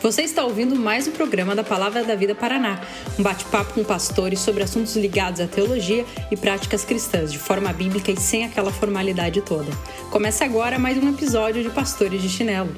Você está ouvindo mais um programa da Palavra da Vida Paraná, um bate-papo com pastores sobre assuntos ligados à teologia e práticas cristãs, de forma bíblica e sem aquela formalidade toda. Começa agora mais um episódio de Pastores de Chinelo.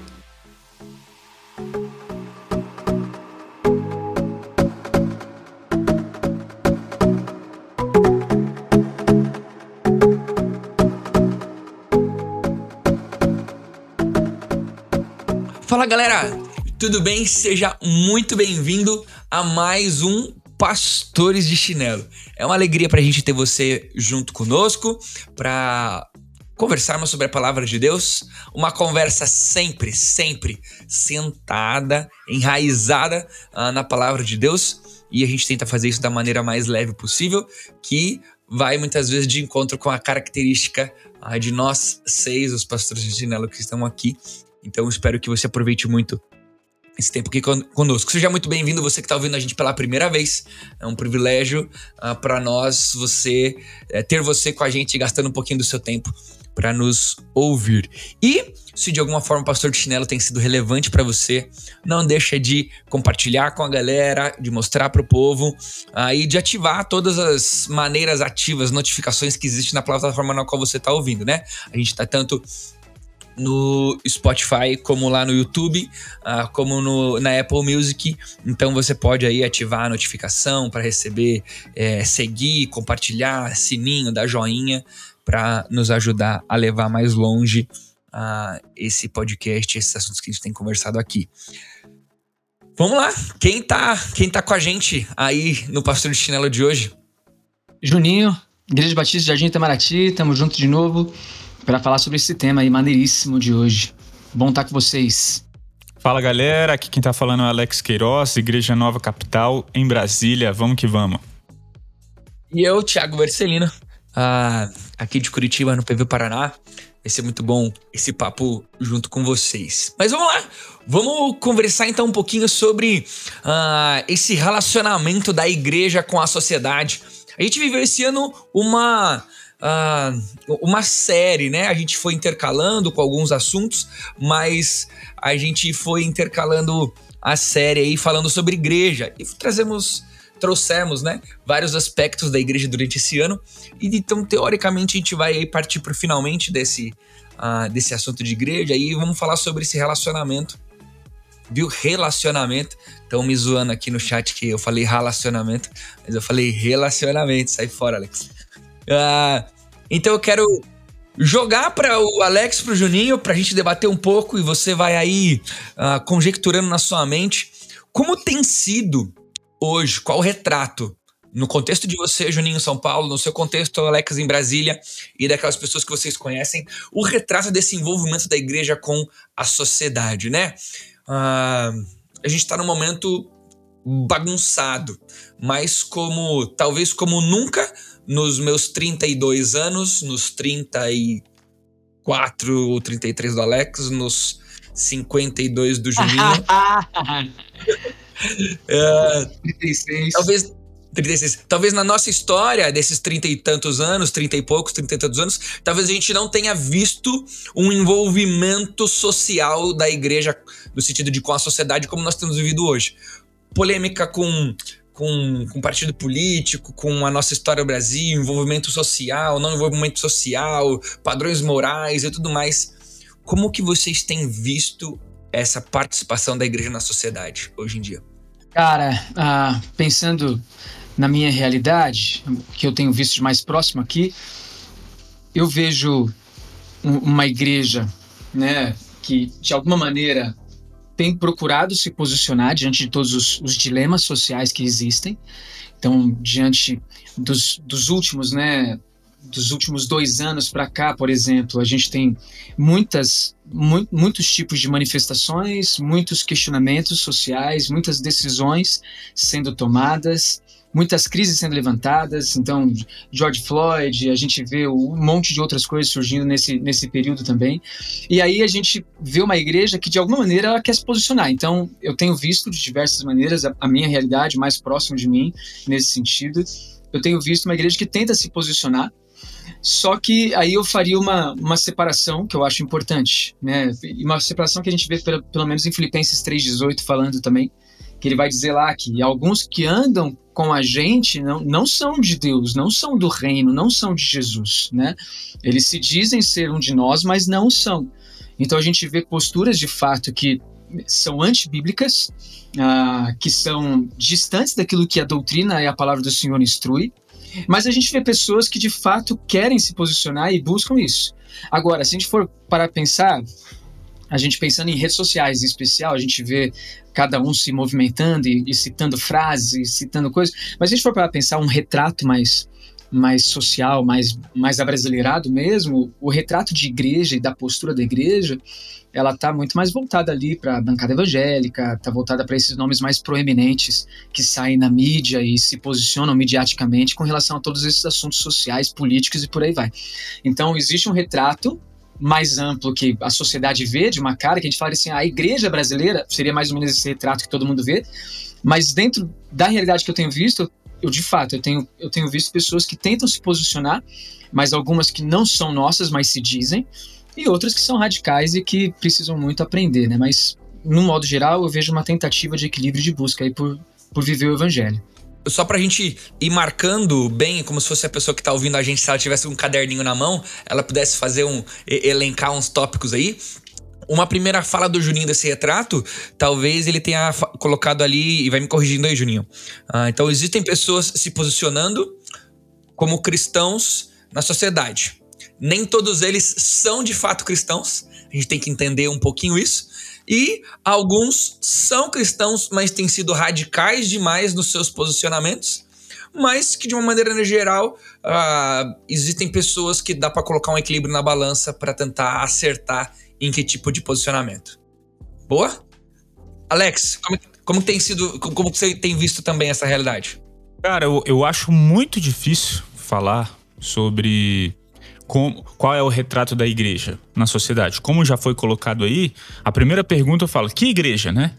Fala galera, tudo bem? Seja muito bem-vindo a mais um Pastores de Chinelo. É uma alegria para a gente ter você junto conosco para conversarmos sobre a palavra de Deus. Uma conversa sempre, sempre sentada, enraizada uh, na palavra de Deus. E a gente tenta fazer isso da maneira mais leve possível, que vai muitas vezes de encontro com a característica uh, de nós seis, os pastores de chinelo que estão aqui. Então espero que você aproveite muito esse tempo aqui conosco. Seja muito bem-vindo, você que está ouvindo a gente pela primeira vez. É um privilégio uh, ah, para nós você é, ter você com a gente gastando um pouquinho do seu tempo para nos ouvir. E se de alguma forma o pastor de chinelo tem sido relevante para você, não deixa de compartilhar com a galera, de mostrar para o povo uh, e de ativar todas as maneiras ativas, notificações que existem na plataforma na qual você está ouvindo, né? A gente está tanto no Spotify, como lá no YouTube, uh, como no, na Apple Music. Então você pode aí ativar a notificação para receber, é, seguir, compartilhar, sininho, dar joinha para nos ajudar a levar mais longe uh, esse podcast, esses assuntos que a gente tem conversado aqui. Vamos lá, quem tá, quem tá com a gente aí no Pastor de Chinelo de hoje? Juninho, Igreja Batista Jardim Itamaraty, tamo junto de novo para falar sobre esse tema aí maneiríssimo de hoje. Bom estar com vocês. Fala galera, aqui quem tá falando é Alex Queiroz, Igreja Nova Capital, em Brasília. Vamos que vamos. E eu, Thiago Vercelino, ah, aqui de Curitiba, no PV Paraná. Vai ser muito bom esse papo junto com vocês. Mas vamos lá, vamos conversar então um pouquinho sobre ah, esse relacionamento da igreja com a sociedade. A gente viveu esse ano uma uh, uma série, né? A gente foi intercalando com alguns assuntos, mas a gente foi intercalando a série aí falando sobre igreja e trazemos trouxemos, né, vários aspectos da igreja durante esse ano e então teoricamente a gente vai aí partir para finalmente desse uh, desse assunto de igreja e vamos falar sobre esse relacionamento viu? Relacionamento. Estão me zoando aqui no chat que eu falei relacionamento, mas eu falei relacionamento. Sai fora, Alex. Uh, então eu quero jogar para o Alex, para o Juninho, para a gente debater um pouco e você vai aí uh, conjecturando na sua mente como tem sido hoje, qual o retrato no contexto de você, Juninho, São Paulo, no seu contexto, Alex, em Brasília, e daquelas pessoas que vocês conhecem, o retrato desse envolvimento da igreja com a sociedade, né? Uh, a gente está num momento bagunçado, mas como talvez como nunca nos meus 32 anos, nos 34 ou 33 do Alex, nos 52 do Juninho. uh, 36. Talvez 36. Talvez na nossa história, desses 30 e tantos anos, 30 e poucos, 30 e tantos anos, talvez a gente não tenha visto um envolvimento social da igreja, no sentido de com a sociedade, como nós temos vivido hoje polêmica com, com, com partido político, com a nossa história do Brasil, envolvimento social, não envolvimento social, padrões morais e tudo mais. Como que vocês têm visto essa participação da igreja na sociedade hoje em dia? Cara, ah, pensando na minha realidade, que eu tenho visto mais próximo aqui, eu vejo uma igreja, né, que de alguma maneira tem procurado se posicionar diante de todos os, os dilemas sociais que existem. Então, diante dos, dos últimos, né, dos últimos dois anos para cá, por exemplo, a gente tem muitas, mu muitos tipos de manifestações, muitos questionamentos sociais, muitas decisões sendo tomadas, muitas crises sendo levantadas. Então, George Floyd, a gente vê um monte de outras coisas surgindo nesse, nesse período também. E aí a gente vê uma igreja que, de alguma maneira, ela quer se posicionar. Então, eu tenho visto de diversas maneiras a, a minha realidade mais próxima de mim nesse sentido. Eu tenho visto uma igreja que tenta se posicionar Só que aí eu faria uma, uma separação que eu acho importante, né? Uma separação que a gente vê pelo, pelo menos em Filipenses 3,18 falando também, que ele vai dizer lá que alguns que andam com a gente não, não são de Deus, não são do reino, não são de Jesus, né? Eles se dizem ser um de nós, mas não são. Então a gente vê posturas de fato que são antibíblicas, ah, que são distantes daquilo que a doutrina e a palavra do Senhor instrui, mas a gente vê pessoas que de fato querem se posicionar e buscam isso. Agora, se a gente for para pensar, a gente pensando em redes sociais em especial, a gente vê cada um se movimentando e, e citando frases, citando coisas, mas se a gente for para pensar um retrato mais mais social, mais, mais abrasileirado mesmo, o retrato de igreja e da postura da igreja, ela está muito mais voltada ali para a bancada evangélica, está voltada para esses nomes mais proeminentes que saem na mídia e se posicionam mediaticamente com relação a todos esses assuntos sociais, políticos e por aí vai. Então, existe um retrato mais amplo que a sociedade vê de uma cara, que a gente fala assim, a igreja brasileira seria mais ou menos esse retrato que todo mundo vê, mas dentro da realidade que eu tenho visto, eu de fato eu tenho, eu tenho visto pessoas que tentam se posicionar, mas algumas que não são nossas, mas se dizem, e outras que são radicais e que precisam muito aprender, né? Mas no modo geral eu vejo uma tentativa de equilíbrio de busca aí por, por viver o evangelho. Só pra gente ir marcando bem, como se fosse a pessoa que tá ouvindo a gente, se ela tivesse um caderninho na mão, ela pudesse fazer um. elencar uns tópicos aí. Uma primeira fala do Juninho desse retrato, talvez ele tenha colocado ali, e vai me corrigindo aí, Juninho. Ah, então, existem pessoas se posicionando como cristãos na sociedade. Nem todos eles são de fato cristãos, a gente tem que entender um pouquinho isso. E alguns são cristãos, mas têm sido radicais demais nos seus posicionamentos mas que de uma maneira geral uh, existem pessoas que dá para colocar um equilíbrio na balança para tentar acertar em que tipo de posicionamento. Boa? Alex, como, como tem sido, como você tem visto também essa realidade? Cara, eu, eu acho muito difícil falar sobre como, qual é o retrato da igreja na sociedade. Como já foi colocado aí, a primeira pergunta eu falo: que igreja, né?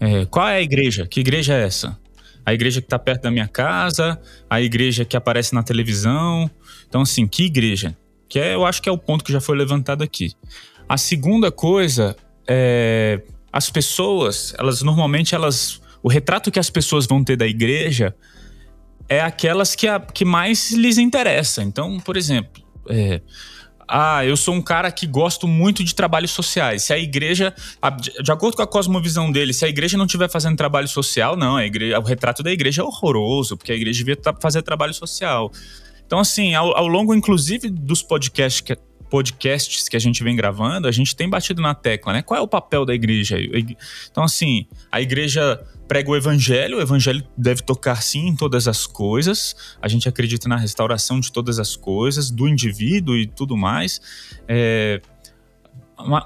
É, qual é a igreja? Que igreja é essa? A igreja que está perto da minha casa, a igreja que aparece na televisão. Então, assim, que igreja? Que é, eu acho que é o ponto que já foi levantado aqui. A segunda coisa é as pessoas, elas normalmente elas o retrato que as pessoas vão ter da igreja é aquelas que, a, que mais lhes interessa. Então, por exemplo, é, ah, eu sou um cara que gosto muito de trabalhos sociais. Se a igreja, de acordo com a cosmovisão dele, se a igreja não estiver fazendo trabalho social, não, igreja, o retrato da igreja é horroroso, porque a igreja devia fazer trabalho social. Então, assim, ao, ao longo, inclusive, dos podcasts que, podcasts que a gente vem gravando, a gente tem batido na tecla, né? Qual é o papel da igreja? Então, assim, a igreja prega o evangelho, o evangelho deve tocar sim em todas as coisas, a gente acredita na restauração de todas as coisas, do indivíduo e tudo mais. É,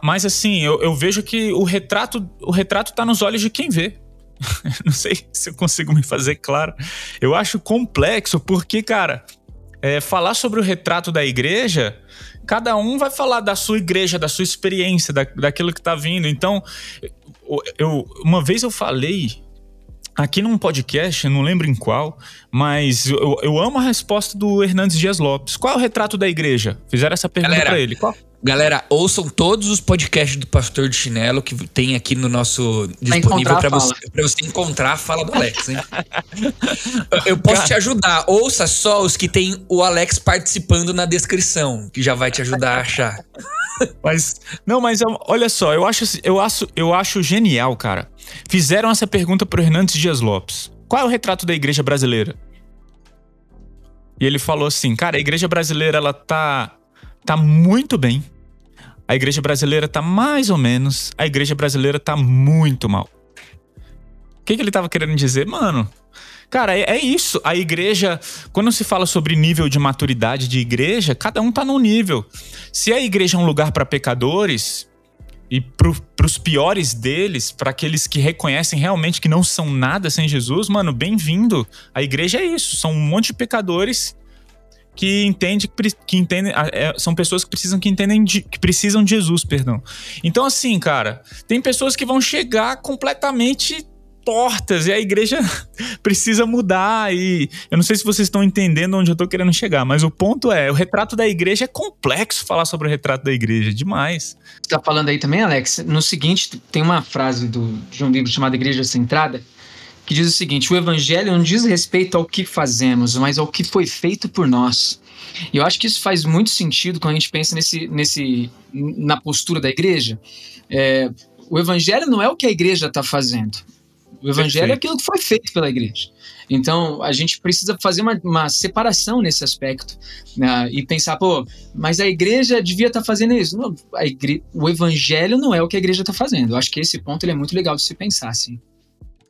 mas assim, eu, eu, vejo que o retrato o retrato está nos olhos de quem vê. Não sei se eu consigo me fazer claro. Eu acho complexo porque, cara, é, falar sobre o retrato da igreja cada um vai falar da sua igreja, da sua experiência, da, daquilo que está vindo. Então, eu, uma vez eu falei aqui num podcast, não lembro em qual, mas eu, eu amo a resposta do Hernandes Dias Lopes. Qual é o retrato da igreja? Fizeram essa pergunta para ele. Qual? Galera, ouçam todos os podcasts do Pastor de Chinelo que tem aqui no nosso disponível para você, pra você encontrar a fala do Alex, hein? Eu posso te ajudar. Ouça só os que tem o Alex participando na descrição, que já vai te ajudar a achar. Mas, não, mas olha só, eu acho, eu acho, eu acho genial, cara. Fizeram essa pergunta pro Hernandes Dias Lopes. Qual é o retrato da igreja brasileira? E ele falou assim, cara, a igreja brasileira, ela tá, tá muito bem. A igreja brasileira tá mais ou menos. A igreja brasileira tá muito mal. O que, que ele tava querendo dizer? Mano, Cara, é, é, isso. A igreja, quando se fala sobre nível de maturidade de igreja, cada um tá num nível. Se a igreja é um lugar para pecadores e para os piores deles, para aqueles que reconhecem realmente que não são nada sem Jesus, mano, bem-vindo. A igreja é isso. São um monte de pecadores que entende que entendem é, são pessoas que precisam que entendem de, que precisam de Jesus, perdão. Então assim, cara, tem pessoas que vão chegar completamente tortas e a igreja precisa mudar. E eu não sei se vocês estão entendendo onde eu tô querendo chegar, mas o ponto é: o retrato da igreja é complexo falar sobre o retrato da igreja, demais. Você tá falando aí também, Alex? No seguinte, tem uma frase do, de um livro chamado Igreja Centrada que diz o seguinte: o evangelho não diz respeito ao que fazemos, mas ao que foi feito por nós. E eu acho que isso faz muito sentido quando a gente pensa nesse, nesse, na postura da igreja. É, o evangelho não é o que a igreja está fazendo. O evangelho Perfeito. é aquilo que foi feito pela igreja. Então, a gente precisa fazer uma, uma separação nesse aspecto né? e pensar, pô, mas a igreja devia estar tá fazendo isso. Não, igre... O evangelho não é o que a igreja está fazendo. Eu acho que esse ponto ele é muito legal de se pensar, assim.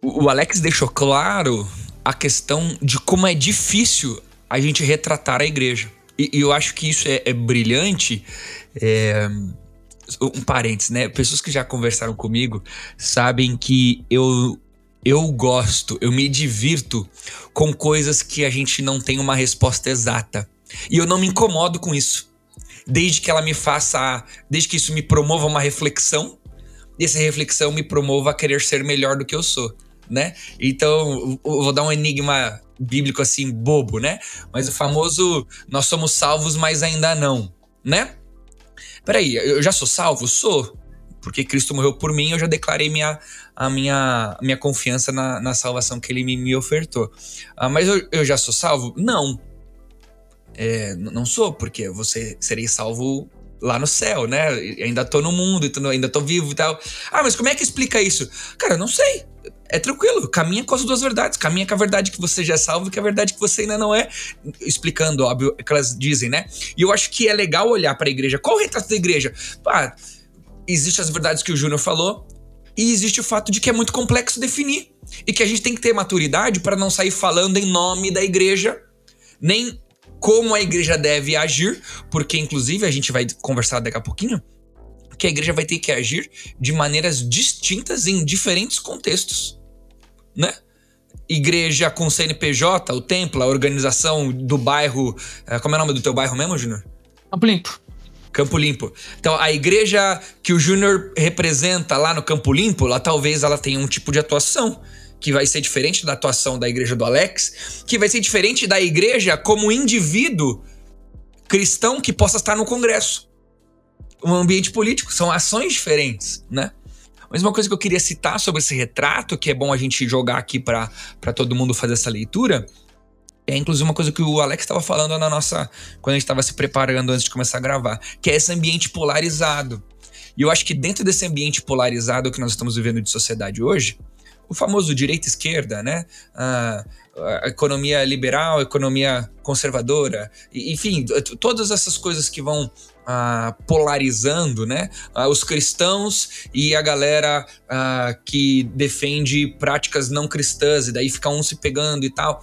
O Alex deixou claro a questão de como é difícil a gente retratar a igreja. E, e eu acho que isso é, é brilhante. É, um parênteses, né? Pessoas que já conversaram comigo sabem que eu eu gosto, eu me divirto com coisas que a gente não tem uma resposta exata. E eu não me incomodo com isso. Desde que ela me faça, desde que isso me promova uma reflexão, e essa reflexão me promova a querer ser melhor do que eu sou, né? Então, vou dar um enigma bíblico assim bobo, né? Mas o famoso nós somos salvos, mas ainda não, né? Peraí, eu já sou salvo? Sou. Porque Cristo morreu por mim, eu já declarei minha, a minha, minha confiança na, na salvação que ele me, me ofertou. Ah, mas eu, eu já sou salvo? Não. É, não sou, porque você seria salvo lá no céu, né? Ainda tô no mundo, ainda tô vivo e tal. Ah, mas como é que explica isso? Cara, eu não sei. É tranquilo, caminha com as duas verdades. Caminha com a verdade que você já é salvo e com a verdade que você ainda não é. Explicando, óbvio, o que elas dizem, né? E eu acho que é legal olhar para a igreja. Qual o retrato da igreja? Pá, existem as verdades que o Júnior falou, e existe o fato de que é muito complexo definir. E que a gente tem que ter maturidade para não sair falando em nome da igreja, nem como a igreja deve agir, porque inclusive a gente vai conversar daqui a pouquinho, que a igreja vai ter que agir de maneiras distintas em diferentes contextos, né? Igreja com CNPJ, o templo, a organização do bairro, eh, como é o nome do teu bairro mesmo, Júnior? Campo Limpo. Campo Limpo. Então, a igreja que o Júnior representa lá no Campo Limpo, lá talvez ela tenha um tipo de atuação que vai ser diferente da atuação da igreja do Alex, que vai ser diferente da igreja como indivíduo cristão que possa estar no Congresso. Um ambiente político, são ações diferentes, né? Mas uma coisa que eu queria citar sobre esse retrato, que é bom a gente jogar aqui para todo mundo fazer essa leitura, é inclusive uma coisa que o Alex estava falando na nossa. quando a gente estava se preparando antes de começar a gravar, que é esse ambiente polarizado. E eu acho que dentro desse ambiente polarizado que nós estamos vivendo de sociedade hoje, o famoso direita-esquerda, né? A, economia liberal, a economia conservadora, enfim, todas essas coisas que vão ah, polarizando, né? Ah, os cristãos e a galera ah, que defende práticas não cristãs, e daí fica um se pegando e tal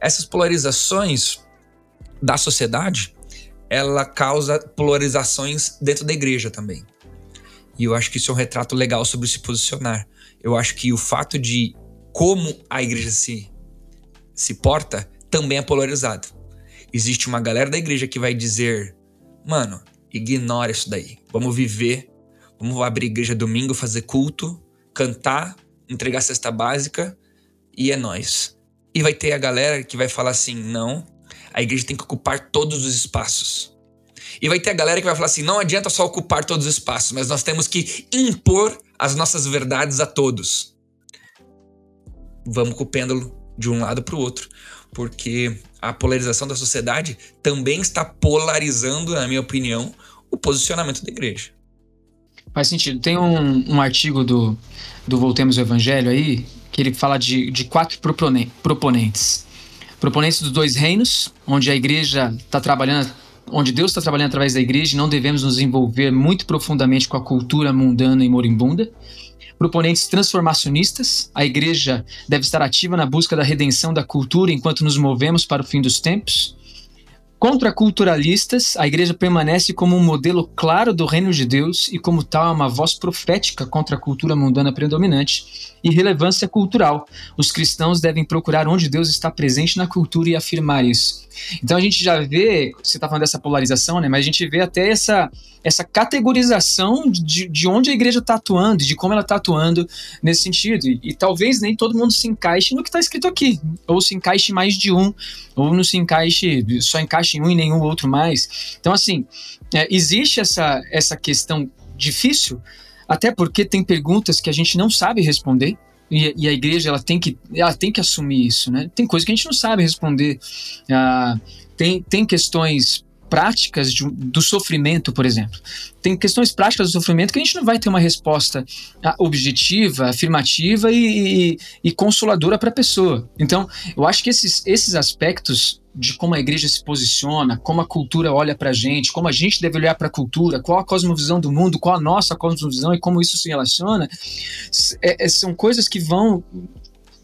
essas polarizações da sociedade, ela causa polarizações dentro da igreja também. E eu acho que isso é um retrato legal sobre se posicionar. Eu acho que o fato de como a igreja se, se porta também é polarizado. Existe uma galera da igreja que vai dizer: mano, ignora isso daí. Vamos viver, vamos abrir igreja domingo, fazer culto, cantar, entregar cesta básica e é nós. E vai ter a galera que vai falar assim: não, a igreja tem que ocupar todos os espaços. E vai ter a galera que vai falar assim: não adianta só ocupar todos os espaços, mas nós temos que impor as nossas verdades a todos. Vamos com o pêndulo de um lado para o outro, porque a polarização da sociedade também está polarizando, na minha opinião, o posicionamento da igreja. Faz sentido. Tem um, um artigo do, do Voltemos ao Evangelho aí, que ele fala de, de quatro proponentes. Proponentes dos dois reinos, onde a igreja está trabalhando, onde Deus está trabalhando através da igreja não devemos nos envolver muito profundamente com a cultura mundana e moribunda. Proponentes transformacionistas, a igreja deve estar ativa na busca da redenção da cultura enquanto nos movemos para o fim dos tempos. Contraculturalistas, a igreja permanece como um modelo claro do reino de Deus e, como tal, é uma voz profética contra a cultura mundana predominante e relevância cultural. Os cristãos devem procurar onde Deus está presente na cultura e afirmar isso. Então a gente já vê, você está falando dessa polarização, né? Mas a gente vê até essa, essa categorização de, de onde a igreja está atuando, de como ela está atuando nesse sentido. E, e, talvez nem todo mundo se encaixe no que está escrito aqui, ou se encaixe mais de um, ou não se encaixe, só encaixe em um e nenhum outro mais. Então, assim, é, existe essa, essa questão difícil, até porque tem perguntas que a gente não sabe responder. E, e, a igreja ela tem, que, ela tem que assumir isso, né? Tem coisas que a gente não sabe responder. Ah, tem, tem questões práticas de, do sofrimento, por exemplo. Tem questões práticas do sofrimento que a gente não vai ter uma resposta ah, objetiva, afirmativa e, e, e consoladora para a pessoa. Então, eu acho que esses, esses aspectos de como a igreja se posiciona, como a cultura olha para a gente, como a gente deve olhar para a cultura, qual a cosmovisão do mundo, qual a nossa cosmovisão e como isso se relaciona, é, é, são coisas que vão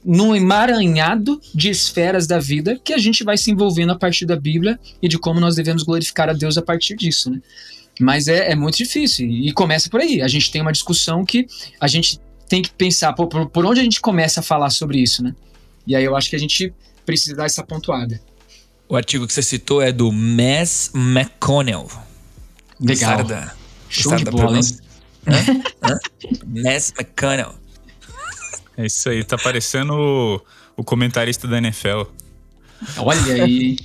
num emaranhado de esferas da vida que a gente vai se envolvendo a partir da Bíblia e de como nós devemos glorificar a Deus a partir disso, né? Mas é, é muito difícil e começa por aí. A gente tem uma discussão que a gente tem que pensar por, por, onde a gente começa a falar sobre isso, né? E aí eu acho que a gente precisa dar essa pontuada. O artigo que você citou é do Mass McConnell. Legal. Show de bola, hein? Mass McConnell. É isso aí, tá parecendo o, o comentarista da NFL. Olha aí.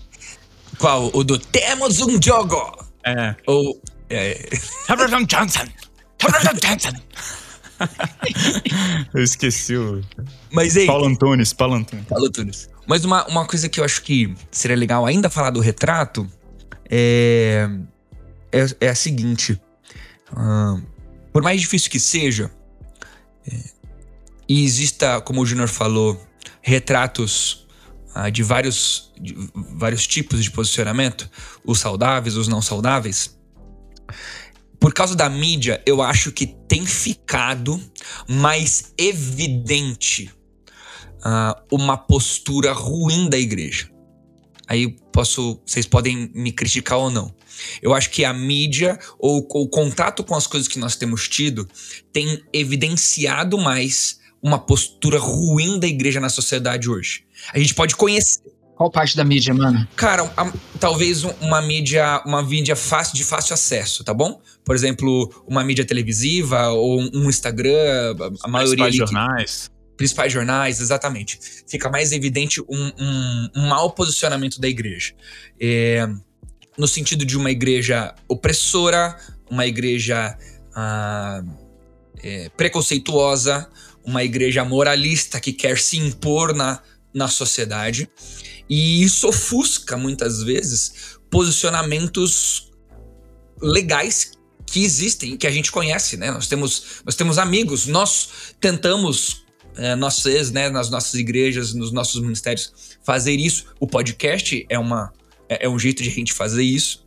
Qual? O do Temos um jogo! É. Ou. É. Johnson! Johnson! eu esqueci o. Mas. Paulo Antunes, Paulo Antunes. Paulo Antunes. Mas uma, uma coisa que eu acho que seria legal ainda falar do retrato é. É, é a seguinte. Uh, por mais difícil que seja, é, e exista, como o Júnior falou, retratos ah, de, vários, de vários tipos de posicionamento, os saudáveis, os não saudáveis. Por causa da mídia, eu acho que tem ficado mais evidente ah, uma postura ruim da igreja. Aí posso, vocês podem me criticar ou não. Eu acho que a mídia ou o contato com as coisas que nós temos tido tem evidenciado mais uma postura ruim da igreja na sociedade hoje. A gente pode conhecer. Qual parte da mídia, mano? Cara, a, talvez uma mídia, uma mídia fácil de fácil acesso, tá bom? Por exemplo, uma mídia televisiva ou um Instagram, a, a maioria ali. jornais. Que, principais jornais, exatamente. Fica mais evidente um, um, um mau posicionamento da igreja. É, no sentido de uma igreja opressora, uma igreja ah, é, preconceituosa, uma igreja moralista que quer se impor na, na sociedade. E isso ofusca, muitas vezes, posicionamentos legais que existem, que a gente conhece, né? Nós temos, nós temos amigos, nós tentamos, é, nós né, nas nossas igrejas, nos nossos ministérios, fazer isso. O podcast é, uma, é, é um jeito de a gente fazer isso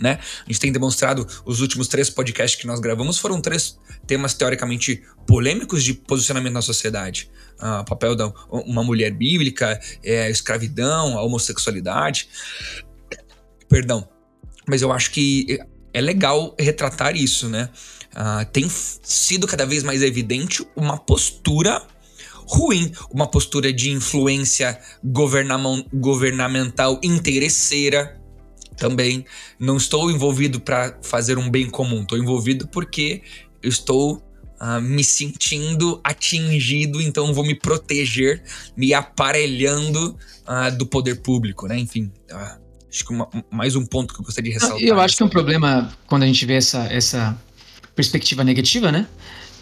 né? A gente tem demonstrado os últimos três podcasts que nós gravamos foram três temas teoricamente polêmicos de posicionamento na sociedade. Ah, papel da uma mulher bíblica, é, escravidão, a homossexualidade. Perdão. Mas eu acho que é legal retratar isso, né? Ah, tem sido cada vez mais evidente uma postura ruim, uma postura de influência governamental interesseira, também não estou envolvido para fazer um bem comum, estou envolvido porque eu estou uh, me sentindo atingido, então vou me proteger, me aparelhando uh, do poder público, né? Enfim, uh, acho que uma, mais um ponto que eu gostaria de ressaltar. Eu acho que é um problema quando a gente vê essa, essa perspectiva negativa, né?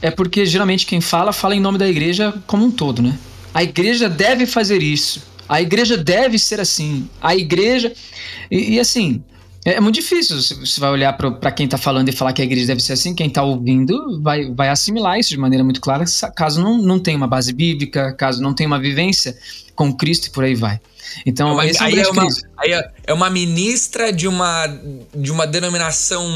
É porque geralmente quem fala, fala em nome da igreja como um todo, né? A igreja deve fazer isso. A igreja deve ser assim. A igreja. E, e assim, é, é muito difícil. Você vai olhar para quem está falando e falar que a igreja deve ser assim. Quem está ouvindo vai, vai assimilar isso de maneira muito clara, caso não, não tenha uma base bíblica, caso não tenha uma vivência com Cristo e por aí vai. Então, é uma, esse é aí, é uma, aí é, uma ministra de uma, de uma denominação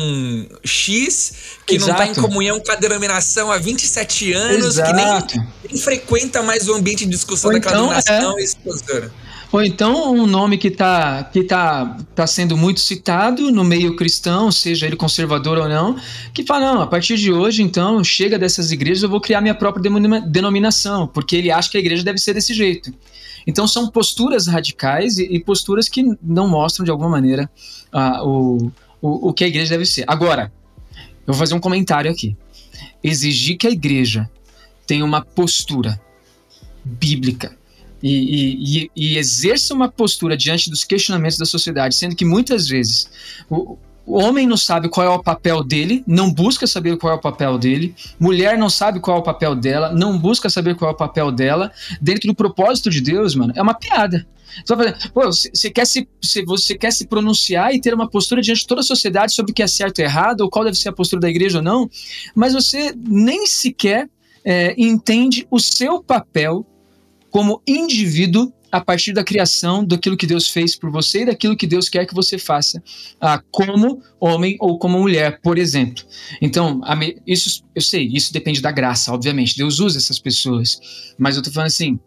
X que Exato. não está em comunhão com a denominação há 27 anos, Exato. que nem, nem, frequenta mais o ambiente de discussão Ou daquela então, denominação é. e Ou então um nome que está que tá, tá sendo muito citado no meio cristão, seja ele conservador ou não, que fala, não, a partir de hoje, então, chega dessas igrejas, eu vou criar minha própria denominação, porque ele acha que a igreja deve ser desse jeito. Então são posturas radicais e, e posturas que não mostram, de alguma maneira, uh, o, o, o que a igreja deve ser. Agora, eu vou fazer um comentário aqui. Exigir que a igreja tenha uma postura bíblica e, e, e, exerça uma postura diante dos questionamentos da sociedade, sendo que muitas vezes o, o homem não sabe qual é o papel dele, não busca saber qual é o papel dele, mulher não sabe qual é o papel dela, não busca saber qual é o papel dela, dentro do propósito de Deus, mano, é uma piada. Você quer, se, você quer se pronunciar e ter uma postura diante de toda a sociedade sobre o que é certo e errado, ou qual deve ser a postura da igreja ou não, mas você nem sequer é, entende o seu papel como indivíduo a partir da criação daquilo que Deus fez por você e daquilo que Deus quer que você faça, ah, como homem ou como mulher, por exemplo. Então, isso eu sei, isso depende da graça, obviamente. Deus usa essas pessoas, mas eu estou falando assim.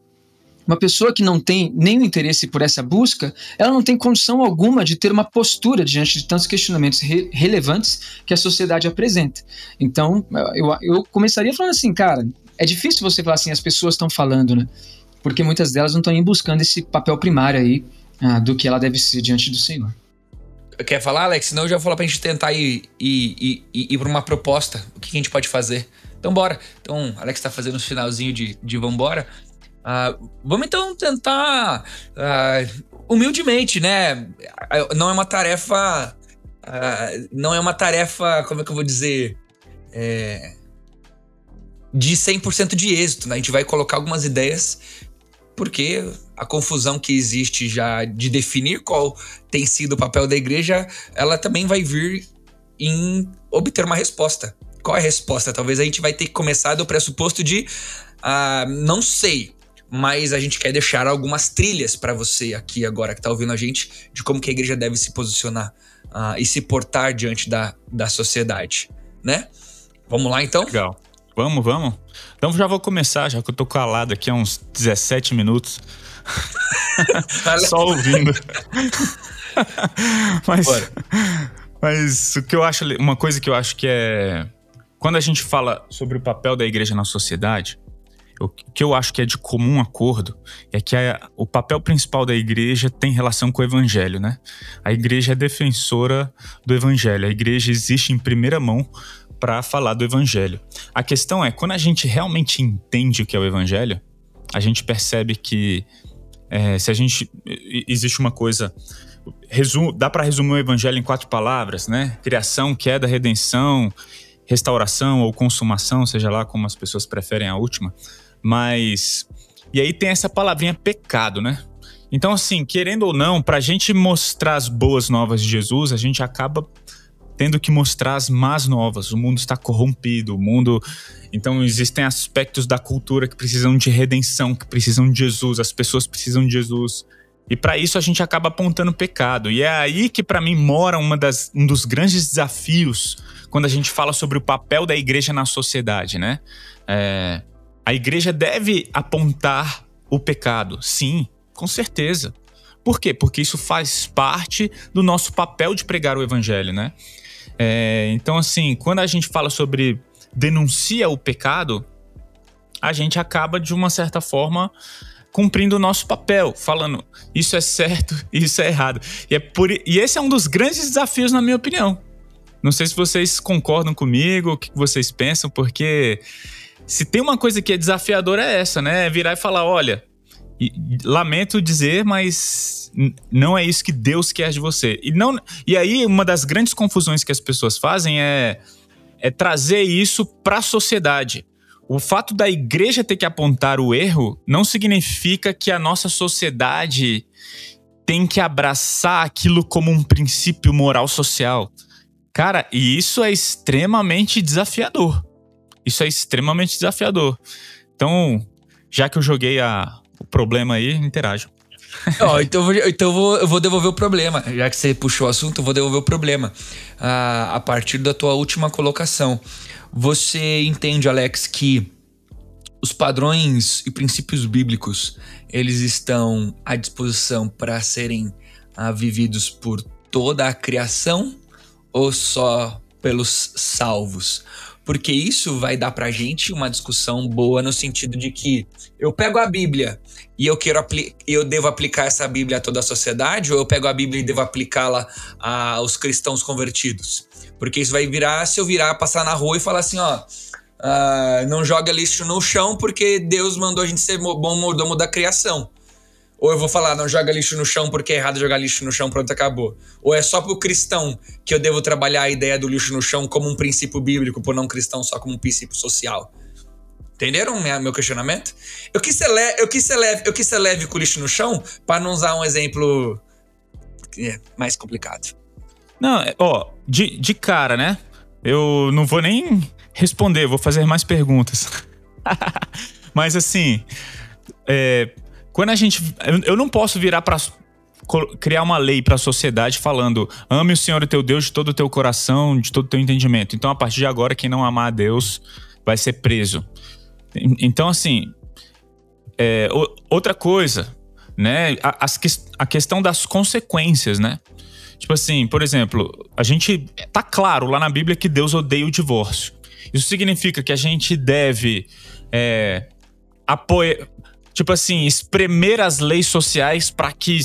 Uma pessoa que não tem nenhum interesse por essa busca, ela não tem condição alguma de ter uma postura diante de tantos questionamentos re relevantes que a sociedade apresenta. Então, eu, eu começaria falando assim, cara, é difícil você falar assim, as pessoas estão falando, né? Porque muitas delas não estão nem buscando esse papel primário aí ah, do que ela deve ser diante do Senhor. Quer falar, Alex? Senão eu já vou falar pra gente tentar ir, ir, ir, ir, pra uma proposta. O que, a gente pode fazer? Então, bora. Então, Alex tá fazendo o finalzinho de, de vambora. Uh, vamos então tentar uh, humildemente, né? Não é uma tarefa. Uh, não é uma tarefa, como é que eu vou dizer? É, de 100% de êxito, né? A gente vai colocar algumas ideias porque a confusão que existe já de definir qual tem sido o papel da igreja, ela também vai vir em obter uma resposta. Qual é a resposta? Talvez a gente vai ter que começar do pressuposto de uh, não sei, mas a gente quer deixar algumas trilhas para você aqui agora que está ouvindo a gente de como que a igreja deve se posicionar uh, e se portar diante da, da sociedade, né? Vamos lá então? Legal. Vamos, vamos. Então já vou começar, já que eu tô calado aqui há uns 17 minutos. Só ouvindo. mas, mas o que eu acho, uma coisa que eu acho que é. Quando a gente fala sobre o papel da igreja na sociedade, o que eu acho que é de comum acordo é que a, o papel principal da igreja tem relação com o evangelho, né? A igreja é defensora do evangelho, a igreja existe em primeira mão para falar do evangelho. A questão é, quando a gente realmente entende o que é o evangelho, a gente percebe que é, se a gente. Existe uma coisa. Resumo, dá para resumir o evangelho em quatro palavras, né? Criação, queda, redenção, restauração ou consumação, seja lá como as pessoas preferem a última. Mas. E aí tem essa palavrinha pecado, né? Então, assim, querendo ou não, para a gente mostrar as boas novas de Jesus, a gente acaba tendo que mostrar as más novas. O mundo está corrompido, o mundo. Então existem aspectos da cultura que precisam de redenção, que precisam de Jesus, as pessoas precisam de Jesus. E para isso a gente acaba apontando pecado. E é aí que para mim mora uma das, um dos grandes desafios quando a gente fala sobre o papel da igreja na sociedade, né? É, a igreja deve apontar o pecado, sim, com certeza. Por quê? Porque isso faz parte do nosso papel de pregar o evangelho, né? É, então, assim, quando a gente fala sobre denuncia o pecado, a gente acaba, de uma certa forma, cumprindo o nosso papel, falando isso é certo, isso é errado. E, é por, e esse é um dos grandes desafios, na minha opinião. Não sei se vocês concordam comigo, o que vocês pensam, porque se tem uma coisa que é desafiadora é essa, né? É virar e falar: olha, e, lamento dizer, mas não é isso que Deus quer de você. E, não, e aí, uma das grandes confusões que as pessoas fazem é, é trazer isso para a sociedade. O fato da igreja ter que apontar o erro não significa que a nossa sociedade tem que abraçar aquilo como um princípio moral social. Cara, e isso é extremamente desafiador. Isso é extremamente desafiador. Então, já que eu joguei a, problema aí, interajam. oh, então, então eu vou, eu vou devolver o problema. Já que você puxou o assunto, eu vou devolver o problema. Ah, a partir da tua última colocação. Você entende, Alex, que os padrões e princípios bíblicos, eles estão à disposição para serem ah, vividos por toda a criação ou só pelos salvos? Porque isso vai dar pra gente uma discussão boa no sentido de que eu pego a Bíblia e eu quero eu devo aplicar essa Bíblia a toda a sociedade ou eu pego a Bíblia e devo aplicá-la aos cristãos convertidos? Porque isso vai virar se eu virar passar na rua e falar assim, ó, uh, não joga lixo no chão porque Deus mandou a gente ser bom mordomo da criação. Ou eu vou falar, não joga lixo no chão porque é errado jogar lixo no chão, pronto, acabou. Ou é só pro cristão que eu devo trabalhar a ideia do lixo no chão como um princípio bíblico, por não cristão só como um princípio social. Entenderam meu questionamento? Eu quis, ser leve, eu, quis ser leve, eu quis ser leve com o lixo no chão para não usar um exemplo é, mais complicado. Não, é, ó, de, de cara, né? Eu não vou nem responder, vou fazer mais perguntas. Mas assim, é, quando a gente. Eu não posso virar para criar uma lei para a sociedade falando ame o Senhor teu Deus de todo o teu coração, de todo o teu entendimento. Então, a partir de agora, quem não amar a Deus vai ser preso. Então, assim, é, outra coisa, né? A, a questão das consequências, né? Tipo assim, por exemplo, a gente tá claro lá na Bíblia que Deus odeia o divórcio. Isso significa que a gente deve é, apoiar, tipo assim, espremer as leis sociais para que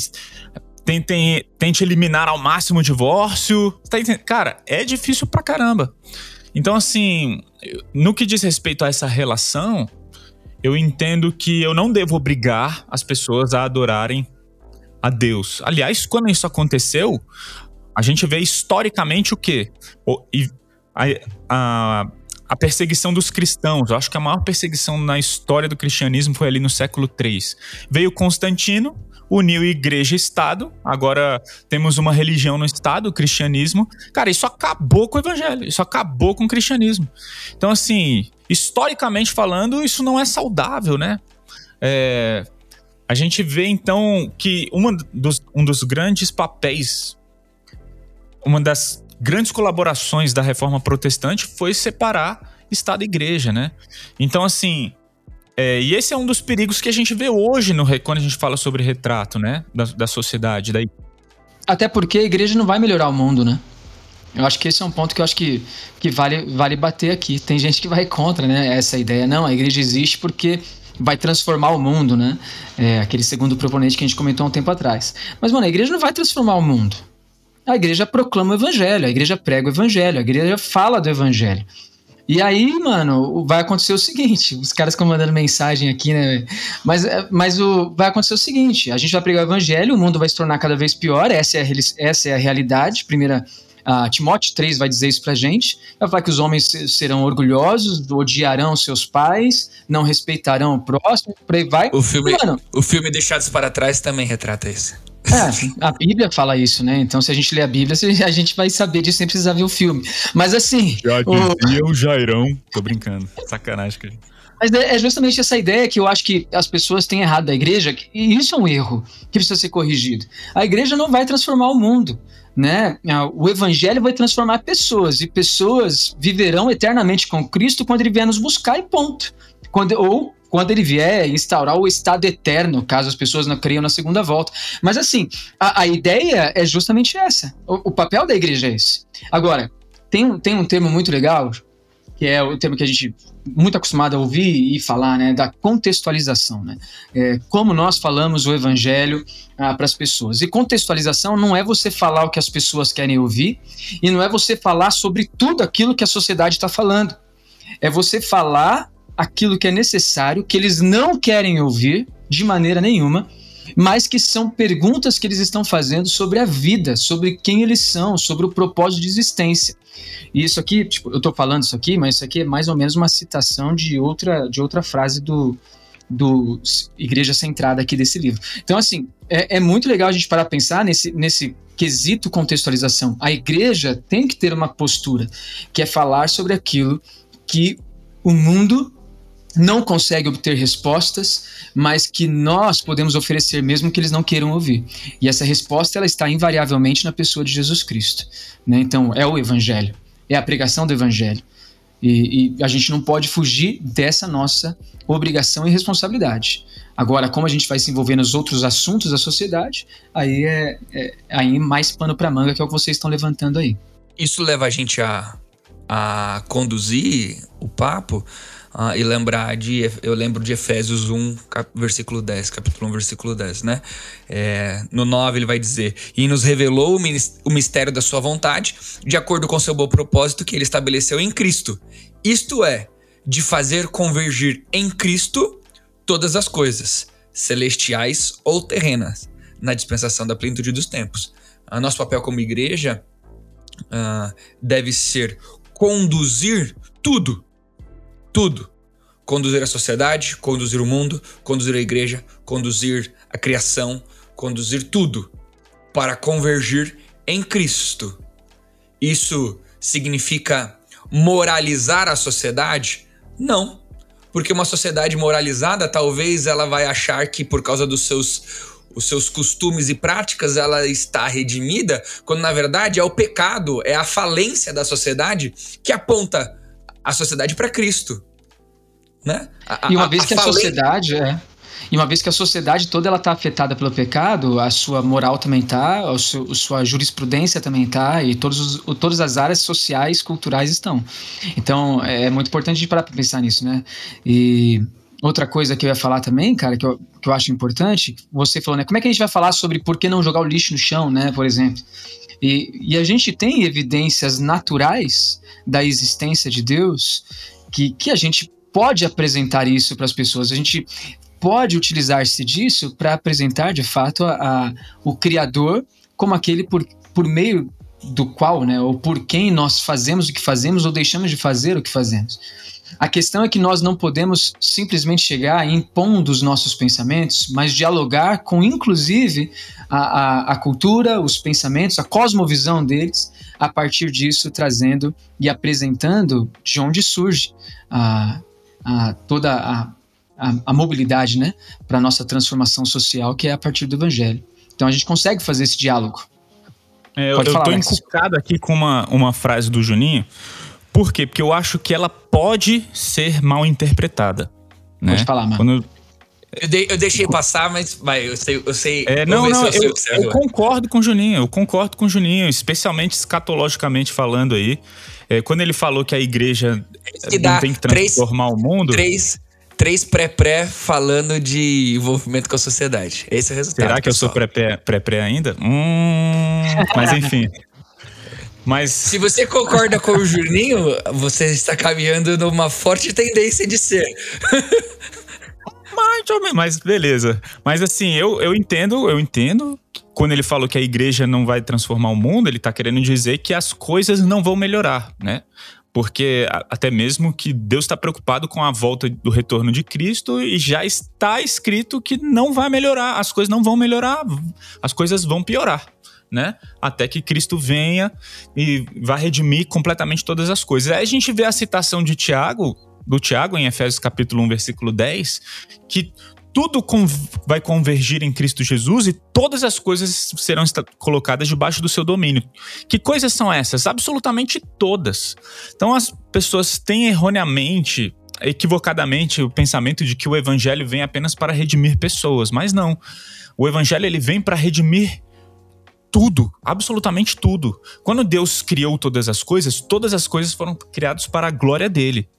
tentem, tente eliminar ao máximo o divórcio. Tá Cara, é difícil pra caramba. Então, assim, no que diz respeito a essa relação, eu entendo que eu não devo obrigar as pessoas a adorarem a Deus. Aliás, quando isso aconteceu, a gente vê historicamente o quê? O, a, a, a perseguição dos cristãos. Eu acho que a maior perseguição na história do cristianismo foi ali no século III. Veio Constantino, uniu igreja e Estado. Agora temos uma religião no Estado, o cristianismo. Cara, isso acabou com o evangelho, isso acabou com o cristianismo. Então, assim, historicamente falando, isso não é saudável, né? É, a gente vê então que uma dos, um dos grandes papéis, uma das grandes colaborações da reforma protestante foi separar Estado e Igreja, né? Então, assim, é, e esse é um dos perigos que a gente vê hoje no, quando a gente fala sobre retrato, né? Da, da sociedade. Daí. Até porque a igreja não vai melhorar o mundo, né? Eu acho que esse é um ponto que eu acho que, que vale, vale bater aqui. Tem gente que vai contra, né? Essa ideia. Não, a igreja existe porque vai transformar o mundo, né? É, aquele segundo proponente que a gente comentou um tempo atrás. Mas, mano, a igreja não vai transformar o mundo. A igreja proclama o evangelho, a igreja prega o evangelho, a igreja fala do evangelho. E aí, mano, vai acontecer o seguinte: os caras ficam mandando mensagem aqui, né? Mas, mas o, vai acontecer o seguinte: a gente vai pregar o evangelho, o mundo vai se tornar cada vez pior, essa é a, essa é a realidade. Primeira. Uh, Timóteo 3 vai dizer isso pra gente. Vai falar que os homens serão orgulhosos, odiarão seus pais, não respeitarão o próximo, por aí vai. O filme, Mano, o filme Deixados para Trás também retrata isso. É, a Bíblia fala isso, né? Então, se a gente ler a Bíblia, a gente vai saber disso sem precisar ver o filme. Mas assim. Já dizia o, o Jairão. Tô brincando. Sacanagem, cara. Mas é, é justamente essa ideia que eu acho que as pessoas têm errado da igreja, e isso é um erro que precisa ser corrigido. A igreja não vai transformar o mundo. Né? O evangelho vai transformar pessoas, e pessoas viverão eternamente com Cristo quando ele vier nos buscar, e ponto. Quando, ou quando ele vier instaurar o estado eterno, caso as pessoas não creiam na segunda volta. Mas assim, a, a ideia é justamente essa. O, o, papel da igreja é esse. Agora, tem um, tem um termo muito legal, que é o termo que a gente muito acostumado a ouvir e falar, né, da contextualização, né? É, como nós falamos o evangelho ah, para as pessoas. E contextualização não é você falar o que as pessoas querem ouvir e não é você falar sobre tudo aquilo que a sociedade está falando. É você falar aquilo que é necessário, que eles não querem ouvir de maneira nenhuma, mas que são perguntas que eles estão fazendo sobre a vida, sobre quem eles são, sobre o propósito de existência. E isso aqui, tipo, eu estou falando isso aqui, mas isso aqui é mais ou menos uma citação de outra, de outra frase do, do Igreja Centrada aqui desse livro. Então, assim, é, é muito legal a gente parar a pensar nesse, nesse quesito contextualização. A igreja tem que ter uma postura que é falar sobre aquilo que o mundo não consegue obter respostas, mas que nós podemos oferecer mesmo que eles não queiram ouvir. E essa resposta ela está invariavelmente na pessoa de Jesus Cristo. Né? Então, é o Evangelho, é a pregação do Evangelho. E, e, a gente não pode fugir dessa nossa obrigação e responsabilidade. Agora, como a gente vai se envolver nos outros assuntos da sociedade, aí é, é aí mais pano para manga, que é o que vocês estão levantando aí. Isso leva a gente a, a conduzir o papo uh, e lembrar de. Eu lembro de Efésios 1, cap, versículo 10, capítulo 1, versículo 10, né? É, no 9 ele vai dizer: E nos revelou o mistério da sua vontade, de acordo com seu bom propósito que ele estabeleceu em Cristo. Isto é, de fazer convergir em Cristo todas as coisas, celestiais ou terrenas, na dispensação da plenitude dos tempos. Uh, nosso papel como igreja uh, deve ser conduzir tudo tudo. Conduzir a sociedade, conduzir o mundo, conduzir a igreja, conduzir a criação, conduzir tudo para convergir em Cristo. Isso significa moralizar a sociedade? Não. Porque uma sociedade moralizada, talvez ela vai achar que por causa dos seus os seus costumes e práticas ela está redimida, quando na verdade é o pecado, é a falência da sociedade que aponta a sociedade para Cristo. Né? A, e uma vez a, que a, a sociedade é. E uma vez que a sociedade toda ela está afetada pelo pecado, a sua moral também está, a, sua, a sua jurisprudência também está, e todos os, todas as áreas sociais, culturais estão. Então é muito importante a gente parar para pensar nisso, né? E outra coisa que eu ia falar também, cara, que eu, que eu acho importante, você falou, né? Como é que a gente vai falar sobre por que não jogar o lixo no chão, né? Por exemplo. E, e a gente tem evidências naturais da existência de Deus que, que a gente pode apresentar isso para as pessoas. A gente pode utilizar-se disso para apresentar de fato a, a, o Criador como aquele por, por meio do qual, né, ou por quem nós fazemos o que fazemos ou deixamos de fazer o que fazemos. A questão é que nós não podemos simplesmente chegar impondo os nossos pensamentos, mas dialogar com, inclusive, a, a, a, cultura, os pensamentos, a cosmovisão deles, a partir disso trazendo e apresentando de onde surge a, a toda a, a, mobilidade né, para a nossa transformação social, que é a partir do Evangelho. Então a gente consegue fazer esse diálogo. É, eu estou encucado aqui com uma, uma frase do Juninho por quê? Porque eu acho que ela pode ser mal interpretada. Né? Pode falar, mano. Quando... Eu, de, eu, deixei passar, mas vai, eu sei. Eu sei é, não, não, eu, eu, eu, concordo com o Juninho, eu concordo com o Juninho, especialmente escatologicamente falando aí. É, quando ele falou que a igreja que não tem que transformar três, o mundo. Três, três pré-pré falando de envolvimento com a sociedade. Esse é o resultado. Será que pessoal. eu sou pré-pré ainda? Hum, mas enfim. Mas... Se você concorda com o Juninho, você está caminhando numa forte tendência de ser. Mais ou menos, mas beleza. Mas assim, eu, eu entendo, eu entendo. Quando ele falou que a igreja não vai transformar o mundo, ele está querendo dizer que as coisas não vão melhorar, né? Porque até mesmo que Deus está preocupado com a volta do retorno de Cristo e já está escrito que não vai melhorar, as coisas não vão melhorar, as coisas vão piorar né? Até que Cristo venha e vá redimir completamente todas as coisas. Aí a gente vê a citação de Tiago, do Tiago em Efésios capítulo 1, versículo 10, que tudo vai convergir em Cristo Jesus e todas as coisas serão colocadas debaixo do seu domínio. Que coisas são essas? Absolutamente todas. Então as pessoas têm erroneamente equivocadamente o pensamento de que o evangelho vem apenas para redimir pessoas, mas não. O evangelho ele vem para redimir tudo, absolutamente tudo. Quando Deus criou todas as coisas, todas as coisas foram criadas para a glória dele.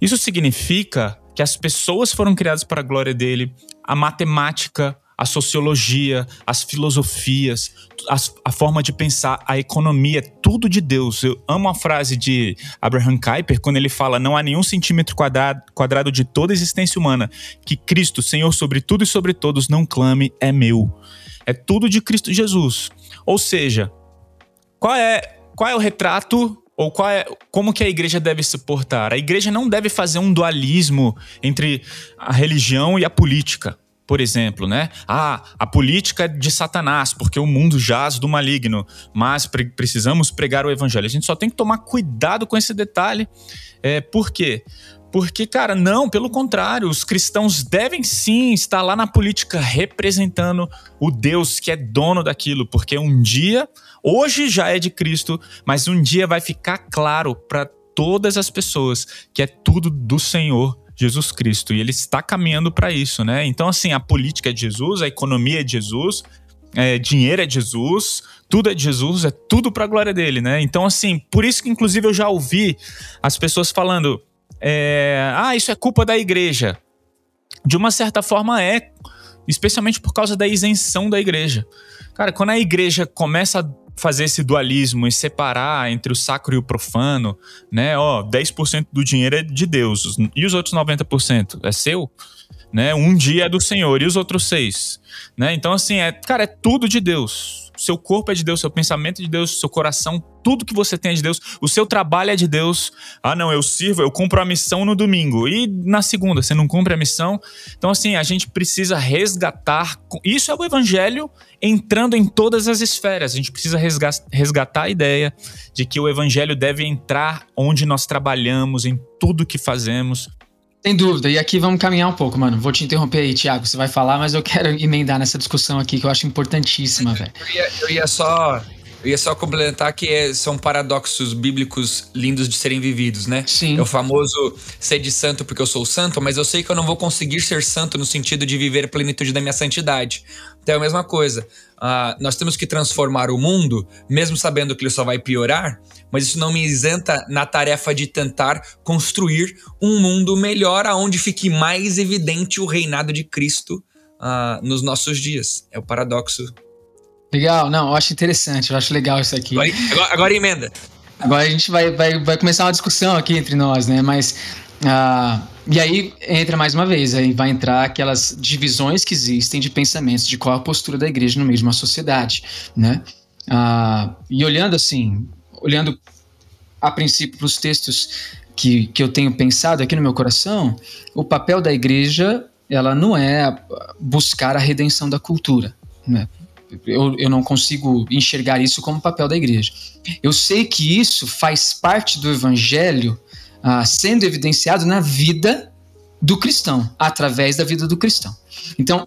Isso significa que as pessoas foram criadas para a glória dele, a matemática, a sociologia, as filosofias, as, a forma de pensar, a economia, tudo de Deus. Eu amo a frase de Abraham Kuyper quando ele fala: não há nenhum centímetro quadrado, quadrado de toda a existência humana que Cristo, Senhor sobre tudo e sobre todos, não clame é meu. É tudo de Cristo Jesus. Ou seja, qual é, qual é o retrato ou qual é, como que a igreja deve se portar? A igreja não deve fazer um dualismo entre a religião e a política. Por exemplo, né? Ah, a política é de Satanás, porque o mundo jaz do maligno, mas pre precisamos pregar o evangelho. A gente só tem que tomar cuidado com esse detalhe. É, por quê? Porque, cara, não, pelo contrário, os cristãos devem sim estar lá na política representando o Deus que é dono daquilo, porque um dia, hoje já é de Cristo, mas um dia vai ficar claro para todas as pessoas, que é tudo do Senhor Jesus Cristo. E ele está caminhando para isso, né? Então, assim, a política é de Jesus, a economia é de Jesus, é, dinheiro é de Jesus, tudo é de Jesus, é tudo para a glória dele, né? Então, assim, por isso que, inclusive, eu já ouvi as pessoas falando: é, ah, isso é culpa da igreja. De uma certa forma, é, especialmente por causa da isenção da igreja. Cara, quando a igreja começa a fazer esse dualismo e separar entre o sacro e o profano, né? Ó, 10% do dinheiro é de Deus e os outros 90% é seu, né? Um dia é do Senhor e os outros seis, né? Então assim, é, cara, é tudo de Deus seu corpo é de Deus, seu pensamento é de Deus, seu coração, tudo que você tem é de Deus, o seu trabalho é de Deus. Ah, não, eu sirvo, eu cumpro a missão no domingo e na segunda você não cumpre a missão. Então, assim, a gente precisa resgatar. Isso é o evangelho entrando em todas as esferas. A gente precisa resgatar a ideia de que o evangelho deve entrar onde nós trabalhamos, em tudo que fazemos. Sem dúvida. E aqui vamos caminhar um pouco, mano. Vou te interromper aí, Thiago. Você vai falar, mas eu quero emendar nessa discussão aqui que eu acho importantíssima, velho. Eu, eu, ia só. Eu ia só complementar que é, são paradoxos bíblicos lindos de serem vividos, né? Sim. É o famoso ser de santo porque eu sou santo, mas eu sei que eu não vou conseguir ser santo no sentido de viver a plenitude da minha santidade. Então é a mesma coisa. Uh, nós temos que transformar o mundo, mesmo sabendo que ele só vai piorar, mas isso não me isenta na tarefa de tentar construir um mundo melhor, aonde fique mais evidente o reinado de Cristo uh, nos nossos dias. É o paradoxo. Legal, não, eu acho interessante, eu acho legal isso aqui. Agora, agora, agora emenda. Agora a gente vai, vai, vai começar uma discussão aqui entre nós, né? Mas. Uh, e aí entra mais uma vez, aí vai entrar aquelas divisões que existem de pensamentos, de qual a postura da igreja no meio de uma sociedade, né? Uh, e olhando assim, olhando a princípio para os textos que, que eu tenho pensado aqui no meu coração, o papel da igreja ela não é buscar a redenção da cultura. Né? Eu, eu não consigo enxergar isso como papel da igreja. Eu sei que isso faz parte do evangelho ah, sendo evidenciado na vida do cristão, através da vida do cristão. Então,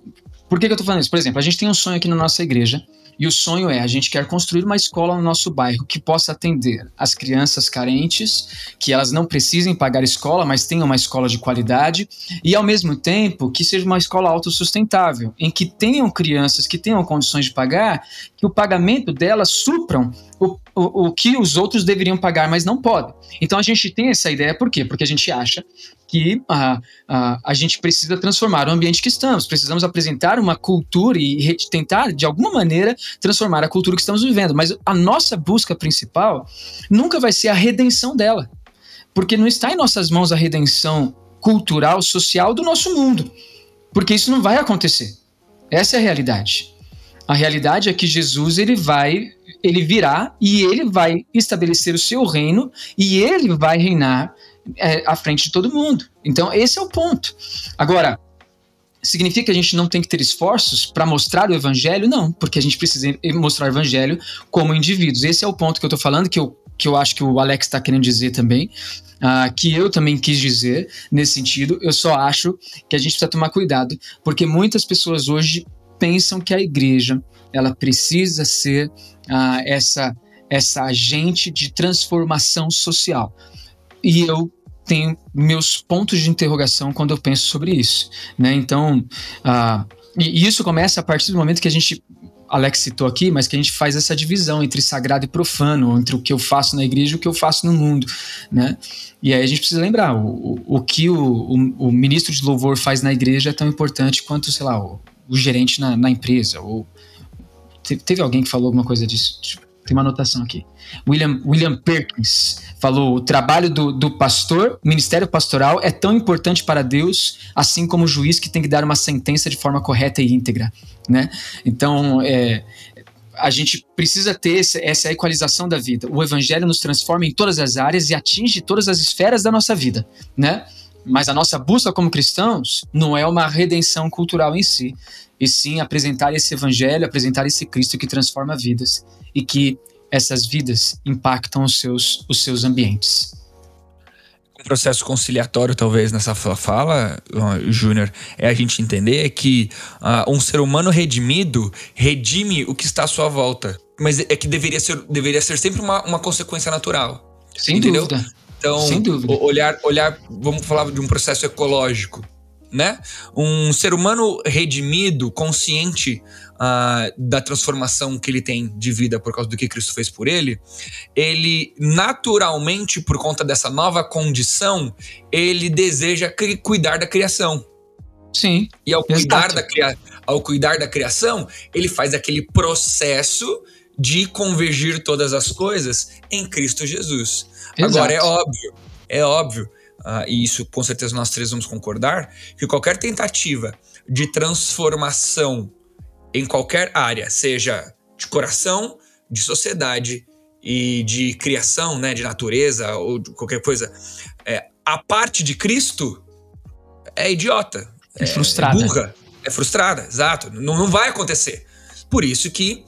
por que, que eu estou falando isso? Por exemplo, a gente tem um sonho aqui na nossa igreja e o sonho é: a gente quer construir uma escola no nosso bairro que possa atender as crianças carentes, que elas não precisem pagar escola, mas tenham uma escola de qualidade, e ao mesmo tempo que seja uma escola autossustentável, em que tenham crianças que tenham condições de pagar, que o pagamento delas supram o, o, o que os outros deveriam pagar, mas não podem. Então a gente tem essa ideia, por quê? Porque a gente acha que a, a, a gente precisa transformar o ambiente que estamos, precisamos apresentar uma cultura e tentar, de alguma maneira, transformar a cultura que estamos vivendo. Mas a nossa busca principal nunca vai ser a redenção dela, porque não está em nossas mãos a redenção cultural, social do nosso mundo, porque isso não vai acontecer. Essa é a realidade. A realidade é que Jesus ele vai, ele virá e ele vai estabelecer o seu reino e ele vai reinar é, à frente de todo mundo. Então, esse é o ponto. Agora, significa que a gente não tem que ter esforços para mostrar o evangelho? Não, porque a gente precisa mostrar o evangelho como indivíduos. Esse é o ponto que eu estou falando, que eu, que eu acho que o Alex está querendo dizer também, uh, que eu também quis dizer nesse sentido. Eu só acho que a gente precisa tomar cuidado, porque muitas pessoas hoje pensam que a igreja ela precisa ser uh, essa essa agente de transformação social e eu tenho meus pontos de interrogação quando eu penso sobre isso, né? Então, uh, e isso começa a partir do momento que a gente Alex citou aqui, mas que a gente faz essa divisão entre sagrado e profano, entre o que eu faço na igreja e o que eu faço no mundo, né? E aí a gente precisa lembrar, o, o, o que o, o, o, ministro de louvor faz na igreja é tão importante quanto, sei lá, o, o gerente na, na, empresa, ou teve, alguém que falou alguma coisa disso, tem uma anotação aqui. William, William Perkins falou: o trabalho do, do pastor, ministério pastoral, é tão importante para Deus, assim como o juiz que tem que dar uma sentença de forma correta e íntegra. Né? Então, é, a gente precisa ter essa, essa equalização da vida. O evangelho nos transforma em todas as áreas e atinge todas as esferas da nossa vida. Né? Mas a nossa busca como cristãos não é uma redenção cultural em si, e sim apresentar esse evangelho, apresentar esse Cristo que transforma vidas e que essas vidas impactam os seus, os seus ambientes. Um processo conciliatório, talvez, nessa fala, Júnior, é a gente entender que uh, um ser humano redimido redime o que está à sua volta. Mas é que deveria ser, deveria ser sempre uma, uma consequência natural. Sem entendeu? dúvida. Então, olhar, olhar, vamos falar de um processo ecológico, né? Um ser humano redimido, consciente uh, da transformação que ele tem de vida por causa do que Cristo fez por ele, ele naturalmente, por conta dessa nova condição, ele deseja cuidar da criação. Sim. E ao cuidar, da, ao cuidar da criação, ele faz aquele processo de convergir todas as coisas em Cristo Jesus. Exato. Agora, é óbvio, é óbvio, uh, e isso com certeza nós três vamos concordar, que qualquer tentativa de transformação em qualquer área, seja de coração, de sociedade e de criação, né, de natureza ou de qualquer coisa, é, a parte de Cristo é idiota, é, é frustrada, é burra, é frustrada, exato, não, não vai acontecer. Por isso que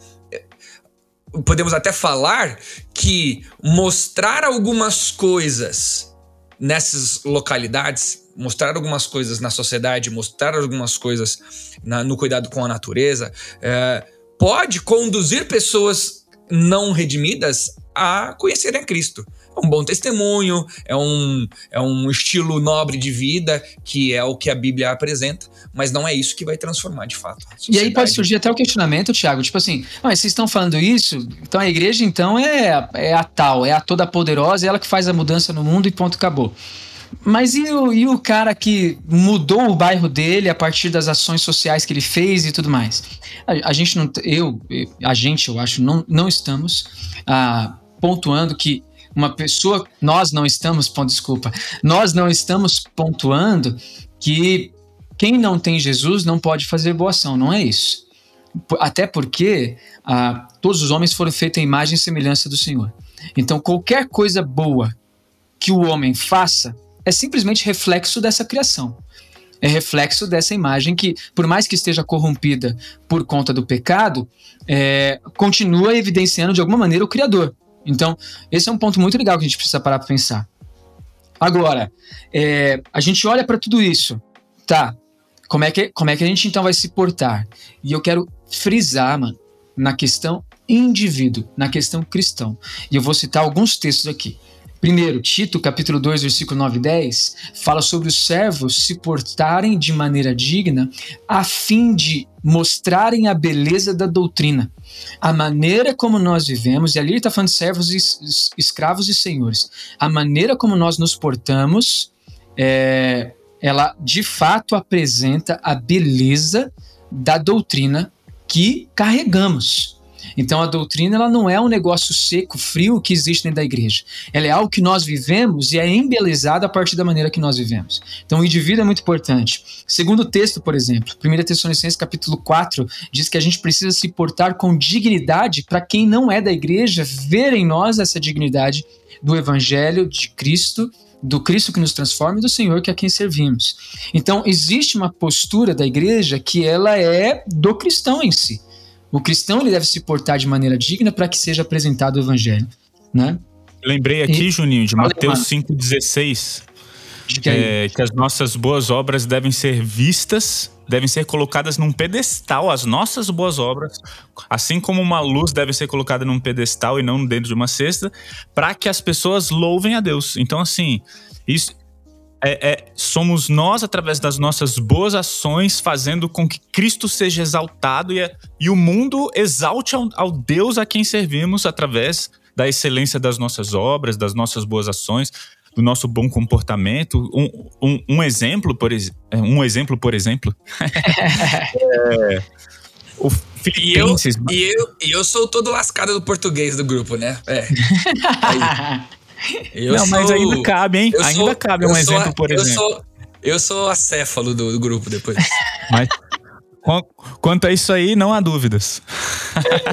podemos até falar que mostrar algumas coisas nessas localidades, mostrar algumas coisas na sociedade, mostrar algumas coisas na, no cuidado com a natureza, é, pode conduzir pessoas não redimidas a conhecerem a Cristo um bom testemunho, é um, é um estilo nobre de vida, que é o que a Bíblia apresenta, mas não é isso que vai transformar de fato. E aí pode surgir até o questionamento, Tiago, tipo assim, mas vocês estão falando isso, então a igreja então é, é a tal, é a toda poderosa, é ela que faz a mudança no mundo e ponto, acabou. Mas e o, e o cara que mudou o bairro dele a partir das ações sociais que ele fez e tudo mais? A, a gente não, eu, a gente, eu acho, não, não estamos ah, pontuando que uma pessoa, nós não estamos, desculpa, nós não estamos pontuando que quem não tem Jesus não pode fazer boa ação, não é isso. Até porque ah, todos os homens foram feitos em imagem e semelhança do Senhor. Então, qualquer coisa boa que o homem faça é simplesmente reflexo dessa criação. É reflexo dessa imagem que, por mais que esteja corrompida por conta do pecado, é, continua evidenciando de alguma maneira o Criador. Então, esse é um ponto muito legal que a gente precisa parar para pensar. Agora, é, a gente olha para tudo isso, tá? Como é, que, como é que a gente então vai se portar? E eu quero frisar, mano, na questão indivíduo, na questão cristão. E eu vou citar alguns textos aqui. Primeiro, Tito, capítulo 2, versículo 9 e 10, fala sobre os servos se portarem de maneira digna a fim de mostrarem a beleza da doutrina, a maneira como nós vivemos, e ali ele está falando de servos, escravos e senhores, a maneira como nós nos portamos, é, ela de fato apresenta a beleza da doutrina que carregamos. Então a doutrina ela não é um negócio seco, frio que existe dentro da igreja. Ela é algo que nós vivemos e é embelezada a partir da maneira que nós vivemos. Então o indivíduo é muito importante. Segundo texto, por exemplo, 1 Tessalonicenses capítulo 4 diz que a gente precisa se portar com dignidade para quem não é da igreja ver em nós essa dignidade do evangelho de Cristo do Cristo que nos transforma e do Senhor que é quem servimos. Então, existe uma postura da igreja que ela é do cristão em si. O cristão ele deve se portar de maneira digna para que seja apresentado o evangelho, né? Lembrei aqui, e, Juninho, de Mateus 5,16, que, é, que as nossas boas obras devem ser vistas, devem ser colocadas num pedestal, as nossas boas obras, assim como uma luz deve ser colocada num pedestal e não dentro de uma cesta, para que as pessoas louvem a Deus. Então, assim, isso, é, é, somos nós, através das nossas boas ações, fazendo com que Cristo seja exaltado e, e o mundo exalte ao, ao, Deus a quem servimos através da excelência das nossas obras, das nossas boas ações, do nosso bom comportamento. Um, um, um exemplo, por, é, um exemplo, por exemplo, é, o e eu, e, eu, e eu sou todo lascado do português do grupo, né? É. Aí. Eu não, sou, mas ainda cabe, hein? Ainda sou, cabe um exemplo, a, por eu exemplo. Sou, eu sou acéfalo do, do grupo depois. mas quanto a isso aí, não há dúvidas.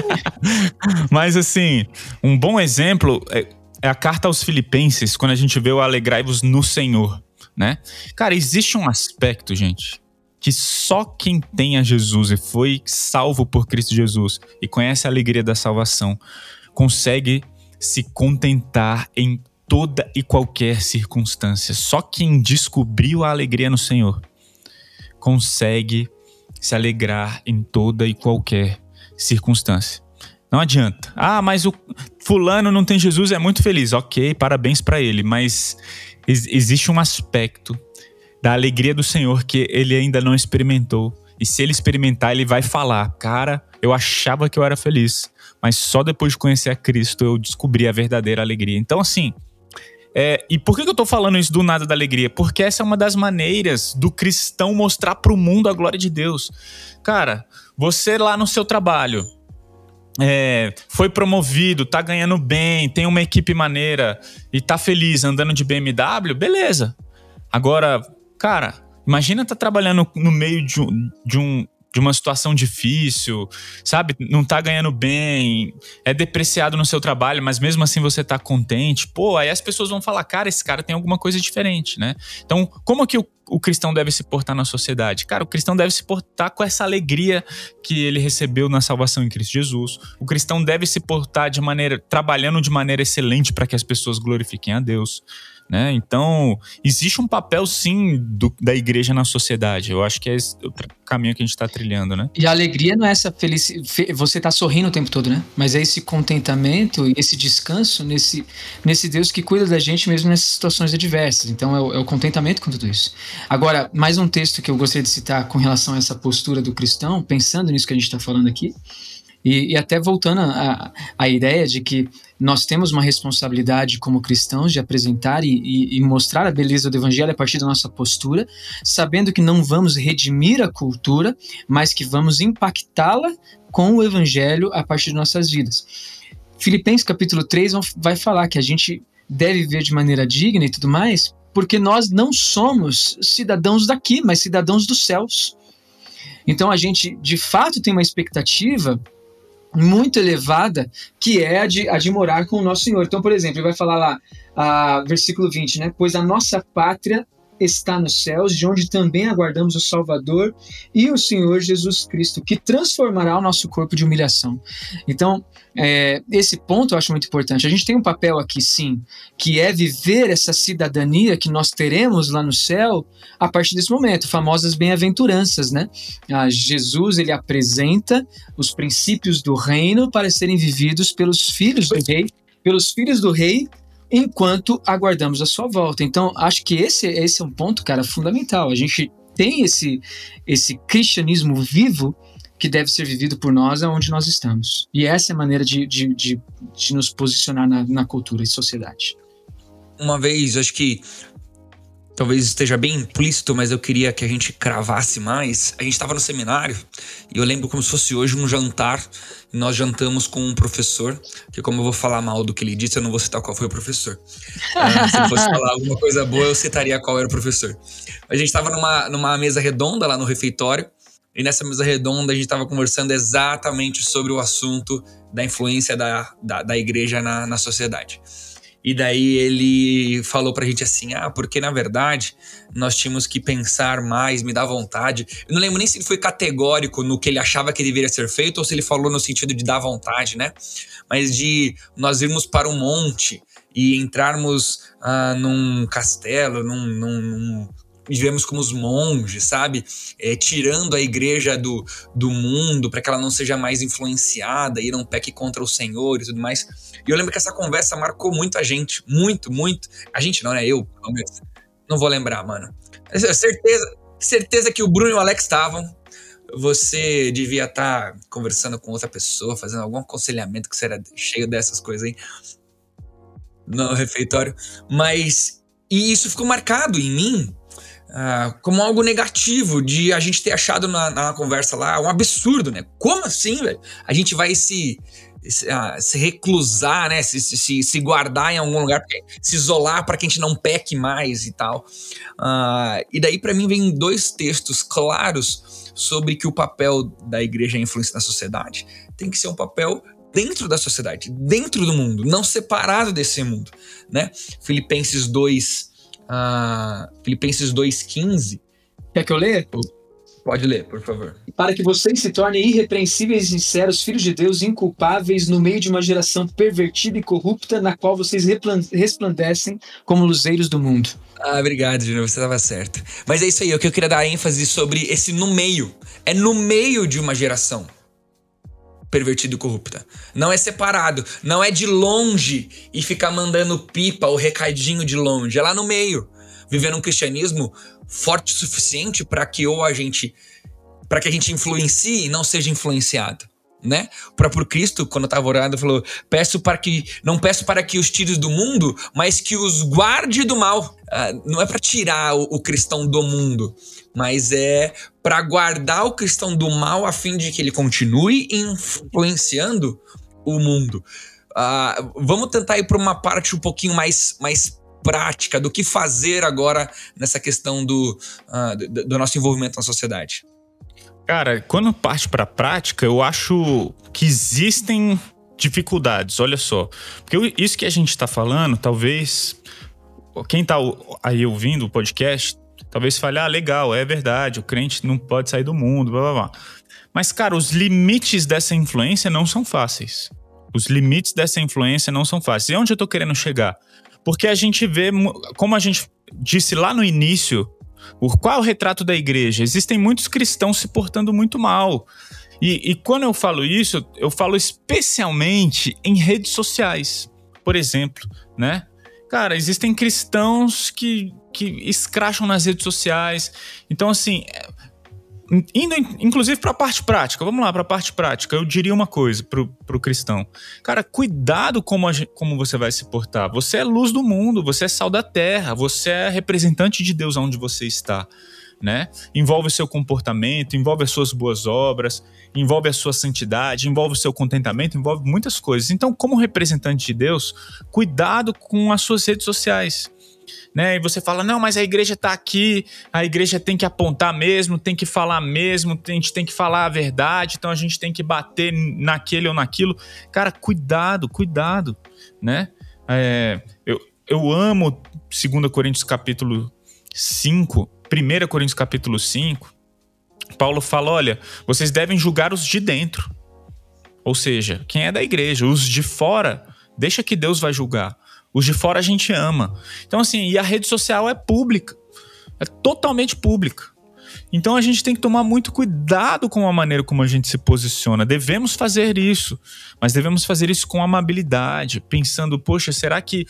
mas assim, um bom exemplo é, é a carta aos Filipenses, quando a gente vê o alegrai-vos no Senhor, né? Cara, existe um aspecto, gente, que só quem tem a Jesus e foi salvo por Cristo Jesus e conhece a alegria da salvação consegue se contentar em toda e qualquer circunstância. Só quem descobriu a alegria no Senhor consegue se alegrar em toda e qualquer circunstância. Não adianta. Ah, mas o fulano não tem Jesus, é muito feliz. Ok, parabéns para ele, mas ex existe um aspecto da alegria do Senhor que ele ainda não experimentou. E se ele experimentar, ele vai falar: Cara, eu achava que eu era feliz, mas só depois de conhecer a Cristo eu descobri a verdadeira alegria. Então, assim, é, e por que eu tô falando isso do nada da alegria? Porque essa é uma das maneiras do cristão mostrar para o mundo a glória de Deus. Cara, você lá no seu trabalho, é, foi promovido, tá ganhando bem, tem uma equipe maneira e tá feliz andando de BMW, beleza. Agora, cara, imagina tá trabalhando no meio de um, de um de uma situação difícil, sabe? Não tá ganhando bem, é depreciado no seu trabalho, mas mesmo assim você tá contente. Pô, aí as pessoas vão falar, cara, esse cara tem alguma coisa diferente, né? Então, como que o, o cristão deve se portar na sociedade? Cara, o cristão deve se portar com essa alegria que ele recebeu na salvação em Cristo Jesus. O cristão deve se portar de maneira, trabalhando de maneira excelente para que as pessoas glorifiquem a Deus. Né? Então, existe um papel, sim, do, da igreja na sociedade. Eu acho que é esse o caminho que a gente está trilhando, né? E a alegria não é essa felicidade. Você está sorrindo o tempo todo, né? Mas é esse contentamento e esse descanso nesse, nesse Deus que cuida da gente mesmo nessas situações adversas. Então, é o, é o contentamento com tudo isso. Agora, mais um texto que eu gostaria de citar com relação a essa postura do cristão, pensando nisso que a gente está falando aqui, e, e, até voltando à ideia de que nós temos uma responsabilidade como cristãos de apresentar e, e, e, mostrar a beleza do evangelho a partir da nossa postura, sabendo que não vamos redimir a cultura, mas que vamos impactá-la com o evangelho a partir de nossas vidas. Filipenses capítulo 3 vai falar que a gente deve viver de maneira digna e tudo mais, porque nós não somos cidadãos daqui, mas cidadãos dos céus. Então a gente de fato tem uma expectativa muito elevada, que é a de, a de morar com o nosso Senhor. Então, por exemplo, ele vai falar lá, a, versículo 20, né? Pois a nossa pátria está nos céus, de onde também aguardamos o Salvador e o Senhor Jesus Cristo, que transformará o nosso corpo de humilhação. Então, é, esse ponto eu acho muito importante. A gente tem um papel aqui, sim, que é viver essa cidadania que nós teremos lá no céu a partir desse momento, famosas bem-aventuranças, né? Ah, Jesus ele apresenta os princípios do reino para serem vividos pelos filhos do rei, pelos filhos do rei enquanto aguardamos a sua volta. Então, acho que esse, esse é um ponto, cara, fundamental. A gente tem esse, esse cristianismo vivo que deve ser vivido por nós aonde nós estamos. E essa é a maneira de, de, de, de nos posicionar na, na cultura e sociedade. Uma vez, acho que talvez esteja bem implícito, mas eu queria que a gente cravasse mais. A gente estava no seminário e eu lembro como se fosse hoje um jantar. E nós jantamos com um professor, que como eu vou falar mal do que ele disse, eu não vou citar qual foi o professor. Ah, se eu fosse falar alguma coisa boa, eu citaria qual era o professor. A gente estava numa, numa mesa redonda lá no refeitório e nessa mesa redonda a gente estava conversando exatamente sobre o assunto da influência da, da, da igreja na, na sociedade. E daí ele falou pra gente assim: ah, porque na verdade nós tínhamos que pensar mais, me dá vontade. Eu não lembro nem se ele foi categórico no que ele achava que deveria ser feito ou se ele falou no sentido de dar vontade, né? Mas de nós irmos para um monte e entrarmos ah, num castelo, num, num, num vivemos como os monges, sabe? É, tirando a igreja do, do mundo para que ela não seja mais influenciada e não peque contra o Senhor e tudo mais. E eu lembro que essa conversa marcou muito a gente, muito, muito. A gente não, né? Eu, não vou lembrar, mano. Certeza, certeza que o Bruno e o Alex estavam. Você devia estar tá conversando com outra pessoa, fazendo algum aconselhamento que será cheio dessas coisas aí no refeitório. Mas e isso ficou marcado em mim ah, como algo negativo de a gente ter achado na, na, conversa lá um absurdo, né? Como assim, velho? A gente vai se, se, uh, se reclusar, né? Se, se, se, guardar em algum lugar, se isolar para que a gente não peque mais e tal. Uh, e daí, para mim, vem dois textos claros sobre que o papel da igreja é influência na sociedade tem que ser um papel dentro da sociedade, dentro do mundo, não separado desse mundo, né? Filipenses 2, uh, Filipenses 2,15. Quer que eu leia? Pode ler, por favor. Para que vocês se tornem irrepreensíveis e sinceros, filhos de Deus, inculpáveis no meio de uma geração pervertida e corrupta, na qual vocês resplandecem como luzeiros do mundo. Ah, obrigado, Júnior, você estava certo. Mas é isso aí, o que eu queria dar ênfase sobre esse no meio. É no meio de uma geração. Pervertida e corrupta. Não é separado, não é de longe e ficar mandando pipa ou recadinho de longe, é lá no meio, vivendo um cristianismo forte o suficiente para que ou a gente para que a gente influencie e não seja influenciado né? O próprio Cristo, quando estava orando, falou: "Peço para que não peço para que os tires do mundo, mas que os guarde do mal". Ah, não é para tirar o, o, cristão do mundo, mas é para guardar o cristão do mal a fim de que ele continue influenciando o mundo. Ah, vamos tentar ir para uma parte um pouquinho mais mais prática do que fazer agora nessa questão do, uh, do, do nosso envolvimento na sociedade. Cara, quando parte para a prática, eu acho que existem dificuldades, olha só. Porque isso que a gente está falando, talvez quem está aí ouvindo o podcast, talvez fale, ah, legal, é verdade, o crente não pode sair do mundo, blá blá blá. Mas, cara, os limites dessa influência não são fáceis. Os limites dessa influência não são fáceis. E onde eu tô querendo chegar? Porque a gente vê, como a gente disse lá no início o, qual é o retrato da igreja? Existem muitos cristãos se portando muito mal. E, e quando eu falo isso, eu falo especialmente em redes sociais, por exemplo, né? Cara, existem cristãos que, que escracham nas redes sociais. Então, assim, Indo, inclusive, para a parte prática, vamos lá, para a parte prática, eu diria uma coisa para o cristão. Cara, cuidado como, a, como você vai se portar. Você é luz do mundo, você é sal da terra, você é representante de Deus onde você está. Né? Envolve o seu comportamento, envolve as suas boas obras, envolve a sua santidade, envolve o seu contentamento, envolve muitas coisas. Então, como representante de Deus, cuidado com as suas redes sociais né? E você fala, não, mas a igreja está aqui, a igreja tem que apontar mesmo, tem que falar mesmo, a gente tem que falar a verdade, então a gente tem que bater naquele ou naquilo. Cara, cuidado, cuidado, né? É, eu, eu amo 2 Coríntios capítulo 5, 1 Coríntios capítulo 5, Paulo fala, olha, vocês devem julgar os de dentro. Ou seja, quem é da igreja, os de fora, deixa que Deus vai julgar. Os de fora a gente ama. Então, assim, e a rede social é pública. É totalmente pública. Então a gente tem que tomar muito cuidado com a maneira como a gente se posiciona. Devemos fazer isso, mas devemos fazer isso com amabilidade, pensando, poxa, será que.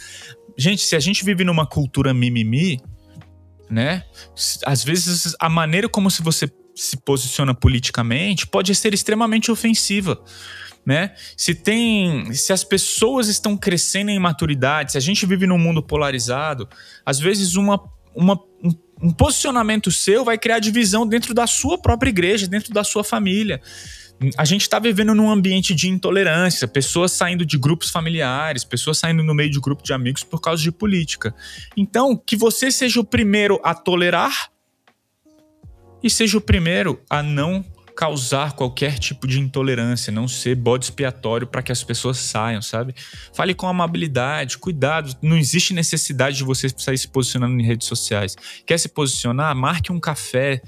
Gente, se a gente vive numa cultura mimimi, né? Às vezes a maneira como se você se posiciona politicamente pode ser extremamente ofensiva né? Se tem, se as pessoas estão crescendo em maturidade, se a gente vive num mundo polarizado, às vezes uma, uma um, um posicionamento seu vai criar divisão dentro da sua própria igreja, dentro da sua família. A gente está vivendo num ambiente de intolerância, pessoas saindo de grupos familiares, pessoas saindo no meio de grupo de amigos por causa de política. Então, que você seja o primeiro a tolerar e seja o primeiro a não causar qualquer tipo de intolerância, não ser bode expiatório para que as pessoas saiam, sabe? Fale com amabilidade, cuidado, não existe necessidade de você sair se posicionando em redes sociais. Quer se posicionar? Marque um café,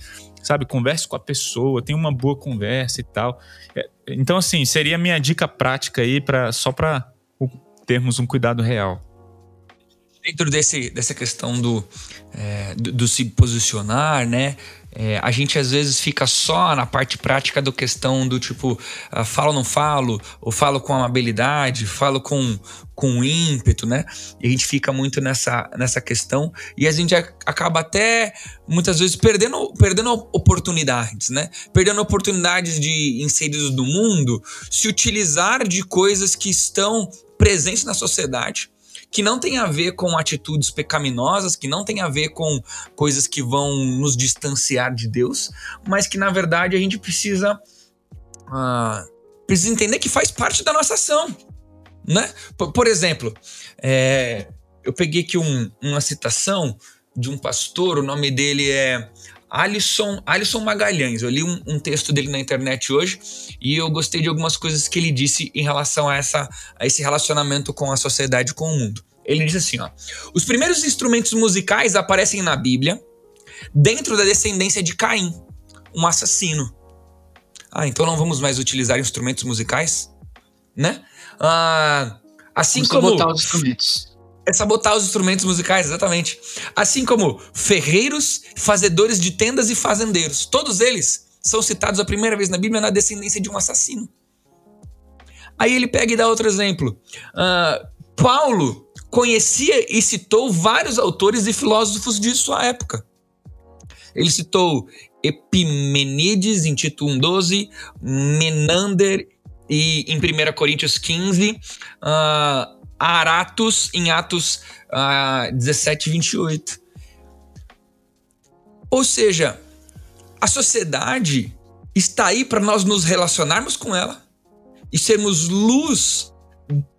sabe? Converse com a pessoa, tenha uma boa conversa e tal. É, então, assim, seria a minha dica prática aí para só para termos um cuidado real dentro desse, dessa questão do, é, do, do, se posicionar, né? É, a gente às vezes fica só na parte prática do questão do tipo, uh, falo ou não falo, ou falo com amabilidade, falo com, com ímpeto, né? E a gente fica muito nessa, nessa questão e a gente acaba até muitas vezes perdendo, perdendo oportunidades, né? Perdendo oportunidades de inseridos do mundo se utilizar de coisas que estão presentes na sociedade que não tem a ver com atitudes pecaminosas, que não tem a ver com coisas que vão nos distanciar de Deus, mas que na verdade a gente precisa, uh, precisa entender que faz parte da nossa ação. Né? Por, por exemplo, é, eu peguei aqui um, uma citação de um pastor, o nome dele é Alisson, Alisson Magalhães. Eu li um, um, texto dele na internet hoje e eu gostei de algumas coisas que ele disse em relação a, essa, a esse relacionamento com a sociedade, com o mundo. Ele disse assim: ó, os primeiros instrumentos musicais aparecem na Bíblia dentro da descendência de Caim, um assassino. Ah, então não vamos mais utilizar instrumentos musicais, né? Ah, assim vamos como botar os instrumentos é sabotar os instrumentos musicais, exatamente. Assim como ferreiros, fazedores de tendas e fazendeiros. Todos eles são citados a primeira vez na Bíblia na descendência de um assassino. Aí ele pega e dá outro exemplo. Uh, Paulo conhecia e citou vários autores e filósofos de sua época. Ele citou Epimenides em Tito 1,12, Menander e, em 1 Coríntios 15, uh, Aratus em Atos uh, 17, 28. Ou seja, a sociedade está aí para nós nos relacionarmos com ela e sermos luz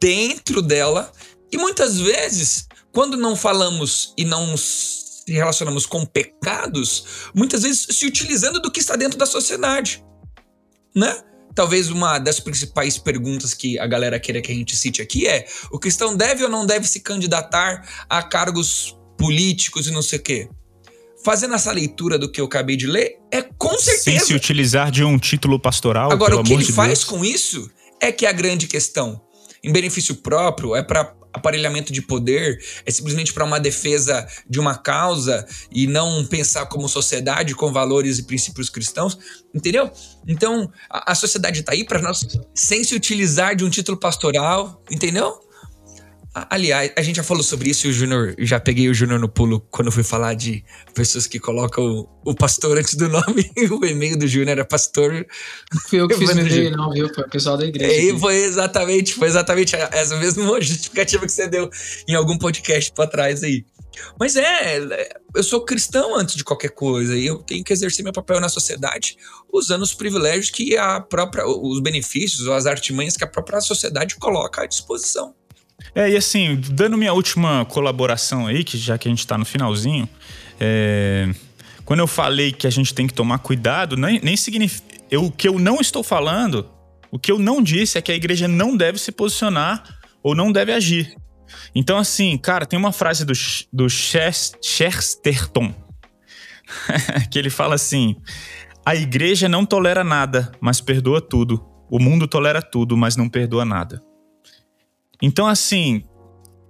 dentro dela. E muitas vezes, quando não falamos e não se relacionamos com pecados, muitas vezes se utilizando do que está dentro da sociedade, né? Talvez uma das principais perguntas que a galera queira que a gente cite aqui é: o cristão deve ou não deve se candidatar a cargos políticos e não sei o quê? Fazendo essa leitura do que eu acabei de ler, é com certeza. Sem se utilizar de um título pastoral. Agora, o que ele de faz com isso é que é a grande questão. Em benefício próprio, é para aparelhamento de poder, é simplesmente para uma defesa de uma causa e não pensar como sociedade com valores e princípios cristãos, entendeu? Então, a, a sociedade está aí para nós sem se utilizar de um título pastoral, entendeu? Aliás, a gente já falou sobre isso e o Júnior, já peguei o Júnior no pulo quando fui falar de pessoas que colocam o, o pastor antes do nome. o e-mail do Júnior era pastor. Fui eu que fiz o e-mail, não, viu? Foi o pessoal da igreja. E foi exatamente, foi exatamente essa mesma justificativa que você deu em algum podcast para trás aí. Mas é, eu sou cristão antes de qualquer coisa e eu tenho que exercer meu papel na sociedade usando os privilégios que a própria, os benefícios ou as artimanhas que a própria sociedade coloca à disposição. É, e assim, dando minha última colaboração aí, que já que a gente tá no finalzinho, é, quando eu falei que a gente tem que tomar cuidado, nem, nem significa. O que eu não estou falando, o que eu não disse é que a igreja não deve se posicionar ou não deve agir. Então, assim, cara, tem uma frase do, do Chesterton que ele fala assim: a igreja não tolera nada, mas perdoa tudo. O mundo tolera tudo, mas não perdoa nada. Então, assim,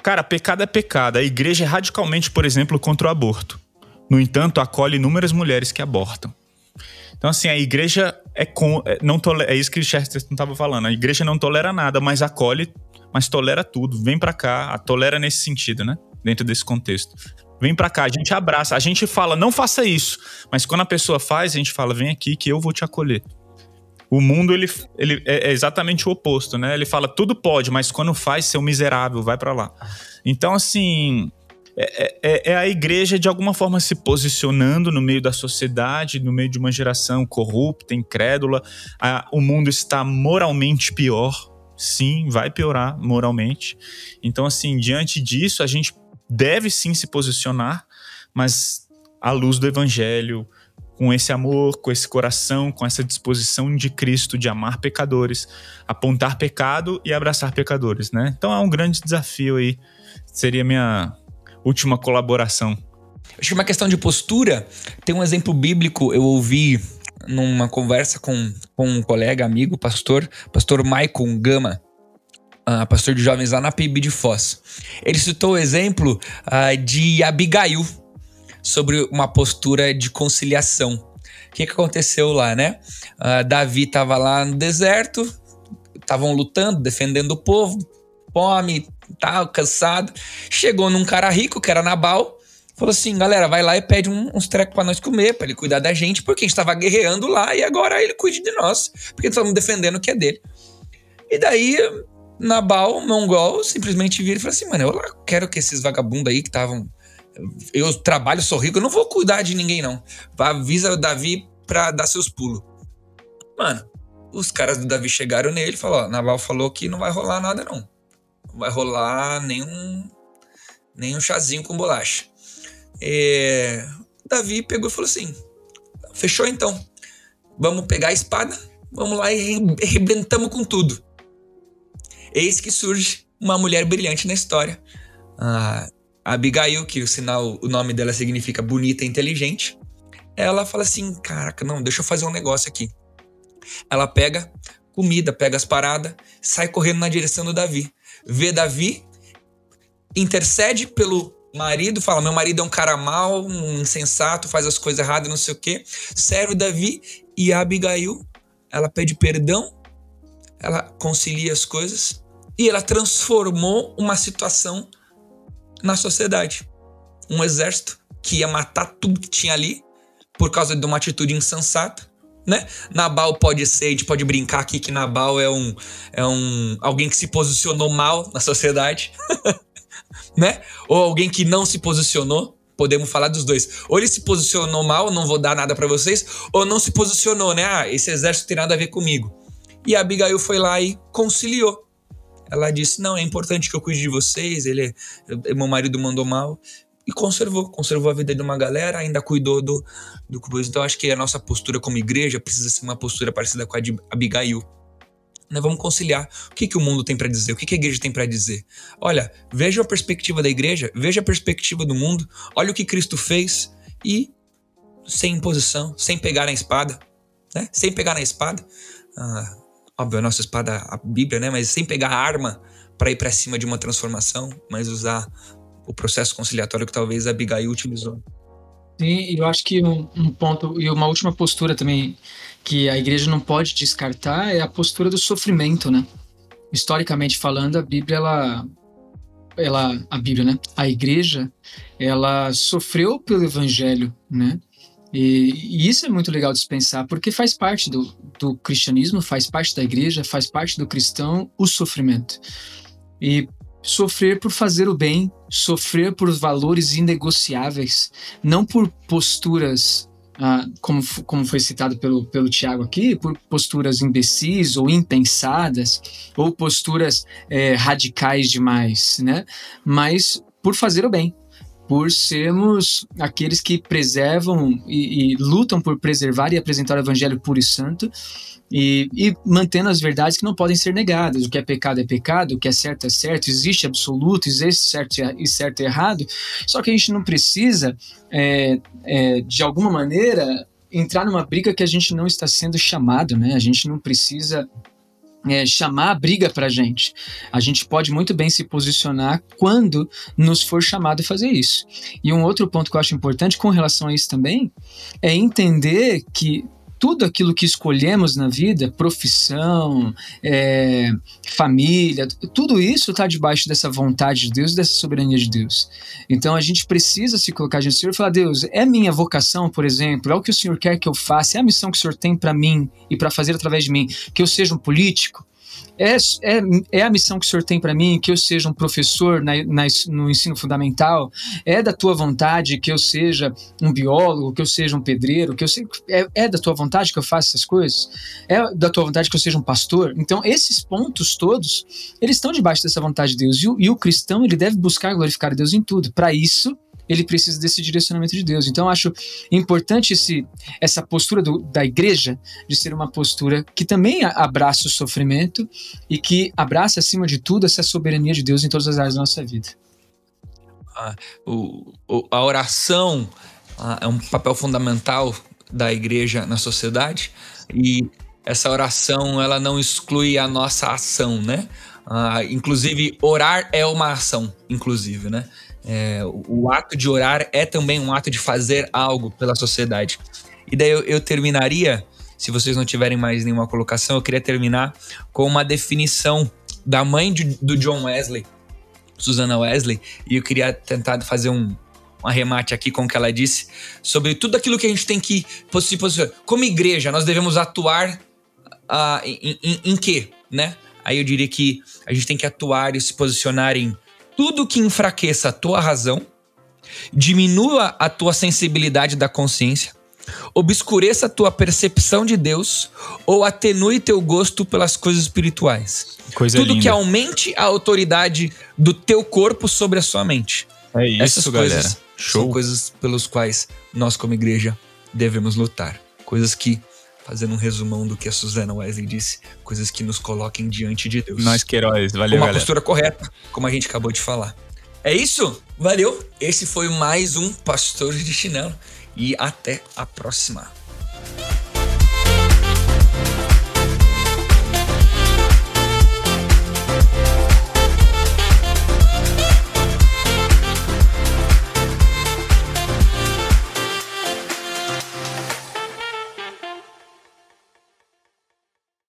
cara, pecado é pecado. A igreja é radicalmente, por exemplo, contra o aborto. No entanto, acolhe inúmeras mulheres que abortam. Então, assim, a igreja é, com, é, não é isso que Chesterton estava falando. A igreja não tolera nada, mas acolhe, mas tolera tudo. Vem para cá, tolera nesse sentido, né? Dentro desse contexto. Vem para cá, a gente abraça, a gente fala, não faça isso. Mas quando a pessoa faz, a gente fala, vem aqui que eu vou te acolher. O mundo ele, ele é exatamente o oposto, né? Ele fala tudo pode, mas quando faz, seu miserável, vai para lá. Então, assim, é, é, é, a igreja de alguma forma se posicionando no meio da sociedade, no meio de uma geração corrupta, incrédula. A, o mundo está moralmente pior. Sim, vai piorar moralmente. Então, assim, diante disso, a gente deve sim se posicionar, mas à luz do evangelho, com esse amor, com esse coração, com essa disposição de Cristo de amar pecadores, apontar pecado e abraçar pecadores, né? Então é um grande desafio aí. Seria minha última colaboração. Acho que uma questão de postura, tem um exemplo bíblico, eu ouvi numa conversa com, com um colega, amigo, pastor, pastor Michael Gama, uh, pastor de jovens lá na PIB de Foz. Ele citou o exemplo uh, de Abigail, sobre uma postura de conciliação. O que, que aconteceu lá, né? Uh, Davi estava lá no deserto, estavam lutando, defendendo o povo, fome, tal, cansado. Chegou num cara rico, que era Nabal, falou assim: galera, vai lá e pede um, uns trecos para nós comer, para ele cuidar da gente, porque a gente estava guerreando lá e agora ele cuide de nós, porque estamos defendendo o que é dele. E daí, Nabal, mongol, simplesmente vira e fala assim: mano, eu quero que esses vagabundos aí que estavam eu trabalho, sou rico, eu não vou cuidar de ninguém, não. Avisa o Davi pra dar seus pulos. Mano, os caras do Davi chegaram nele e falaram: ó, Naval falou que não vai rolar nada, não. Não vai rolar nenhum, nenhum chazinho com bolacha. É, Davi pegou e falou assim: fechou então. Vamos pegar a espada, vamos lá e arrebentamos com tudo. Eis que surge uma mulher brilhante na história. Ah, Abigail, que o sinal, o nome dela significa bonita e inteligente, ela fala assim: Caraca, não, deixa eu fazer um negócio aqui. Ela pega comida, pega as paradas, sai correndo na direção do Davi. Vê Davi, intercede pelo marido, fala: Meu marido é um cara mau, um insensato, faz as coisas erradas, não sei o quê. Serve Davi e a Abigail, ela pede perdão, ela concilia as coisas e ela transformou uma situação na sociedade. Um exército que ia matar tudo que tinha ali por causa de uma atitude insensata, né? Nabal pode ser, a gente pode brincar aqui que Nabal é um é um alguém que se posicionou mal na sociedade, né? Ou alguém que não se posicionou. Podemos falar dos dois. Ou ele se posicionou mal, não vou dar nada para vocês, ou não se posicionou, né? Ah, esse exército tem nada a ver comigo. E Abigail foi lá e conciliou. Ela disse: Não, é importante que eu cuide de vocês. Ele, é, meu marido mandou mal e conservou, conservou a vida de uma galera, ainda cuidou do, do Então acho que a nossa postura como igreja precisa ser uma postura parecida com a de Abigail. Nós vamos conciliar. O que, que o mundo tem para dizer? O que, que a igreja tem para dizer? Olha, veja a perspectiva da igreja, veja a perspectiva do mundo, olha o que Cristo fez e sem imposição, sem pegar na espada, né? Sem pegar na espada. Ah, óbvio, a nossa espada, a Bíblia, né? Mas sem pegar a arma para ir para cima de uma transformação, mas usar o processo conciliatório que talvez a Abigail utilizou. Sim, eu acho que um, um, ponto e uma última postura também que a igreja não pode descartar é a postura do sofrimento, né? Historicamente falando, a Bíblia ela ela a Bíblia, né? A igreja ela sofreu pelo evangelho, né? E, e, isso é muito legal de pensar, porque faz parte do, do cristianismo, faz parte da igreja, faz parte do cristão o sofrimento. E sofrer por fazer o bem, sofrer por valores inegociáveis, não por posturas, ah, como, como foi citado pelo, pelo Tiago aqui, por posturas imbecis ou impensadas, ou posturas é, radicais demais, né? Mas por fazer o bem, por sermos aqueles que preservam e, e, lutam por preservar e apresentar o evangelho puro e santo e, e, mantendo as verdades que não podem ser negadas. O que é pecado é pecado, o que é certo é certo, existe absoluto, existe certo e certo e errado. Só que a gente não precisa, é, é, de alguma maneira, entrar numa briga que a gente não está sendo chamado, né? A gente não precisa é, chamar a briga para gente. A gente pode muito bem se posicionar quando nos for chamado a fazer isso. E um outro ponto que eu acho importante com relação a isso também é entender que tudo aquilo que escolhemos na vida, profissão, é, família, tudo isso está debaixo dessa vontade de Deus, dessa soberania de Deus. Então a gente precisa se colocar diante do Senhor e falar: Deus, é minha vocação, por exemplo, é o que o Senhor quer que eu faça, é a missão que o Senhor tem para mim e para fazer através de mim, que eu seja um político, é, é, é a missão que o Senhor tem para mim, que eu seja um professor na, na, no ensino fundamental? É da tua vontade que eu seja um biólogo, que eu seja um pedreiro, que eu seja, é, é da tua vontade que eu faça essas coisas? É da tua vontade que eu seja um pastor? Então, esses pontos todos, eles estão debaixo dessa vontade de Deus. E o, e o cristão, ele deve buscar glorificar a Deus em tudo. Para isso, ele precisa desse direcionamento de Deus. Então, acho importante esse, essa postura do, da igreja de ser uma postura que também abraça o sofrimento e que abraça, acima de tudo, essa soberania de Deus em todas as áreas da nossa vida. A, o, a oração a, é um papel fundamental da igreja na sociedade e essa oração ela não exclui a nossa ação, né? Ah, inclusive, orar é uma ação, inclusive, né? É, o, ato de orar é também um ato de fazer algo pela sociedade. E daí eu, eu terminaria, se vocês não tiverem mais nenhuma colocação, eu queria terminar com uma definição da mãe de, do John Wesley, Susana Wesley, e eu queria tentar fazer um, um arremate aqui com o que ela disse sobre tudo aquilo que a gente tem que se posicionar. Como igreja, nós devemos atuar uh, em, em, em quê, né? Aí eu diria que a gente tem que atuar e se posicionar em tudo que enfraqueça a tua razão, diminua a tua sensibilidade da consciência, obscureça a tua percepção de Deus ou atenue teu gosto pelas coisas espirituais. Coisa Tudo linda. que aumente a autoridade do teu corpo sobre a sua mente. É isso, Essas galera. coisas Show. são coisas pelas quais nós como igreja devemos lutar. Coisas que fazendo um resumão do que a Susana Wesley disse, coisas que nos coloquem diante de Deus. Nós que heróis, valeu, Uma galera. postura correta, como a gente acabou de falar. É isso? Valeu! Esse foi mais um Pastores de Chinelo e até a próxima.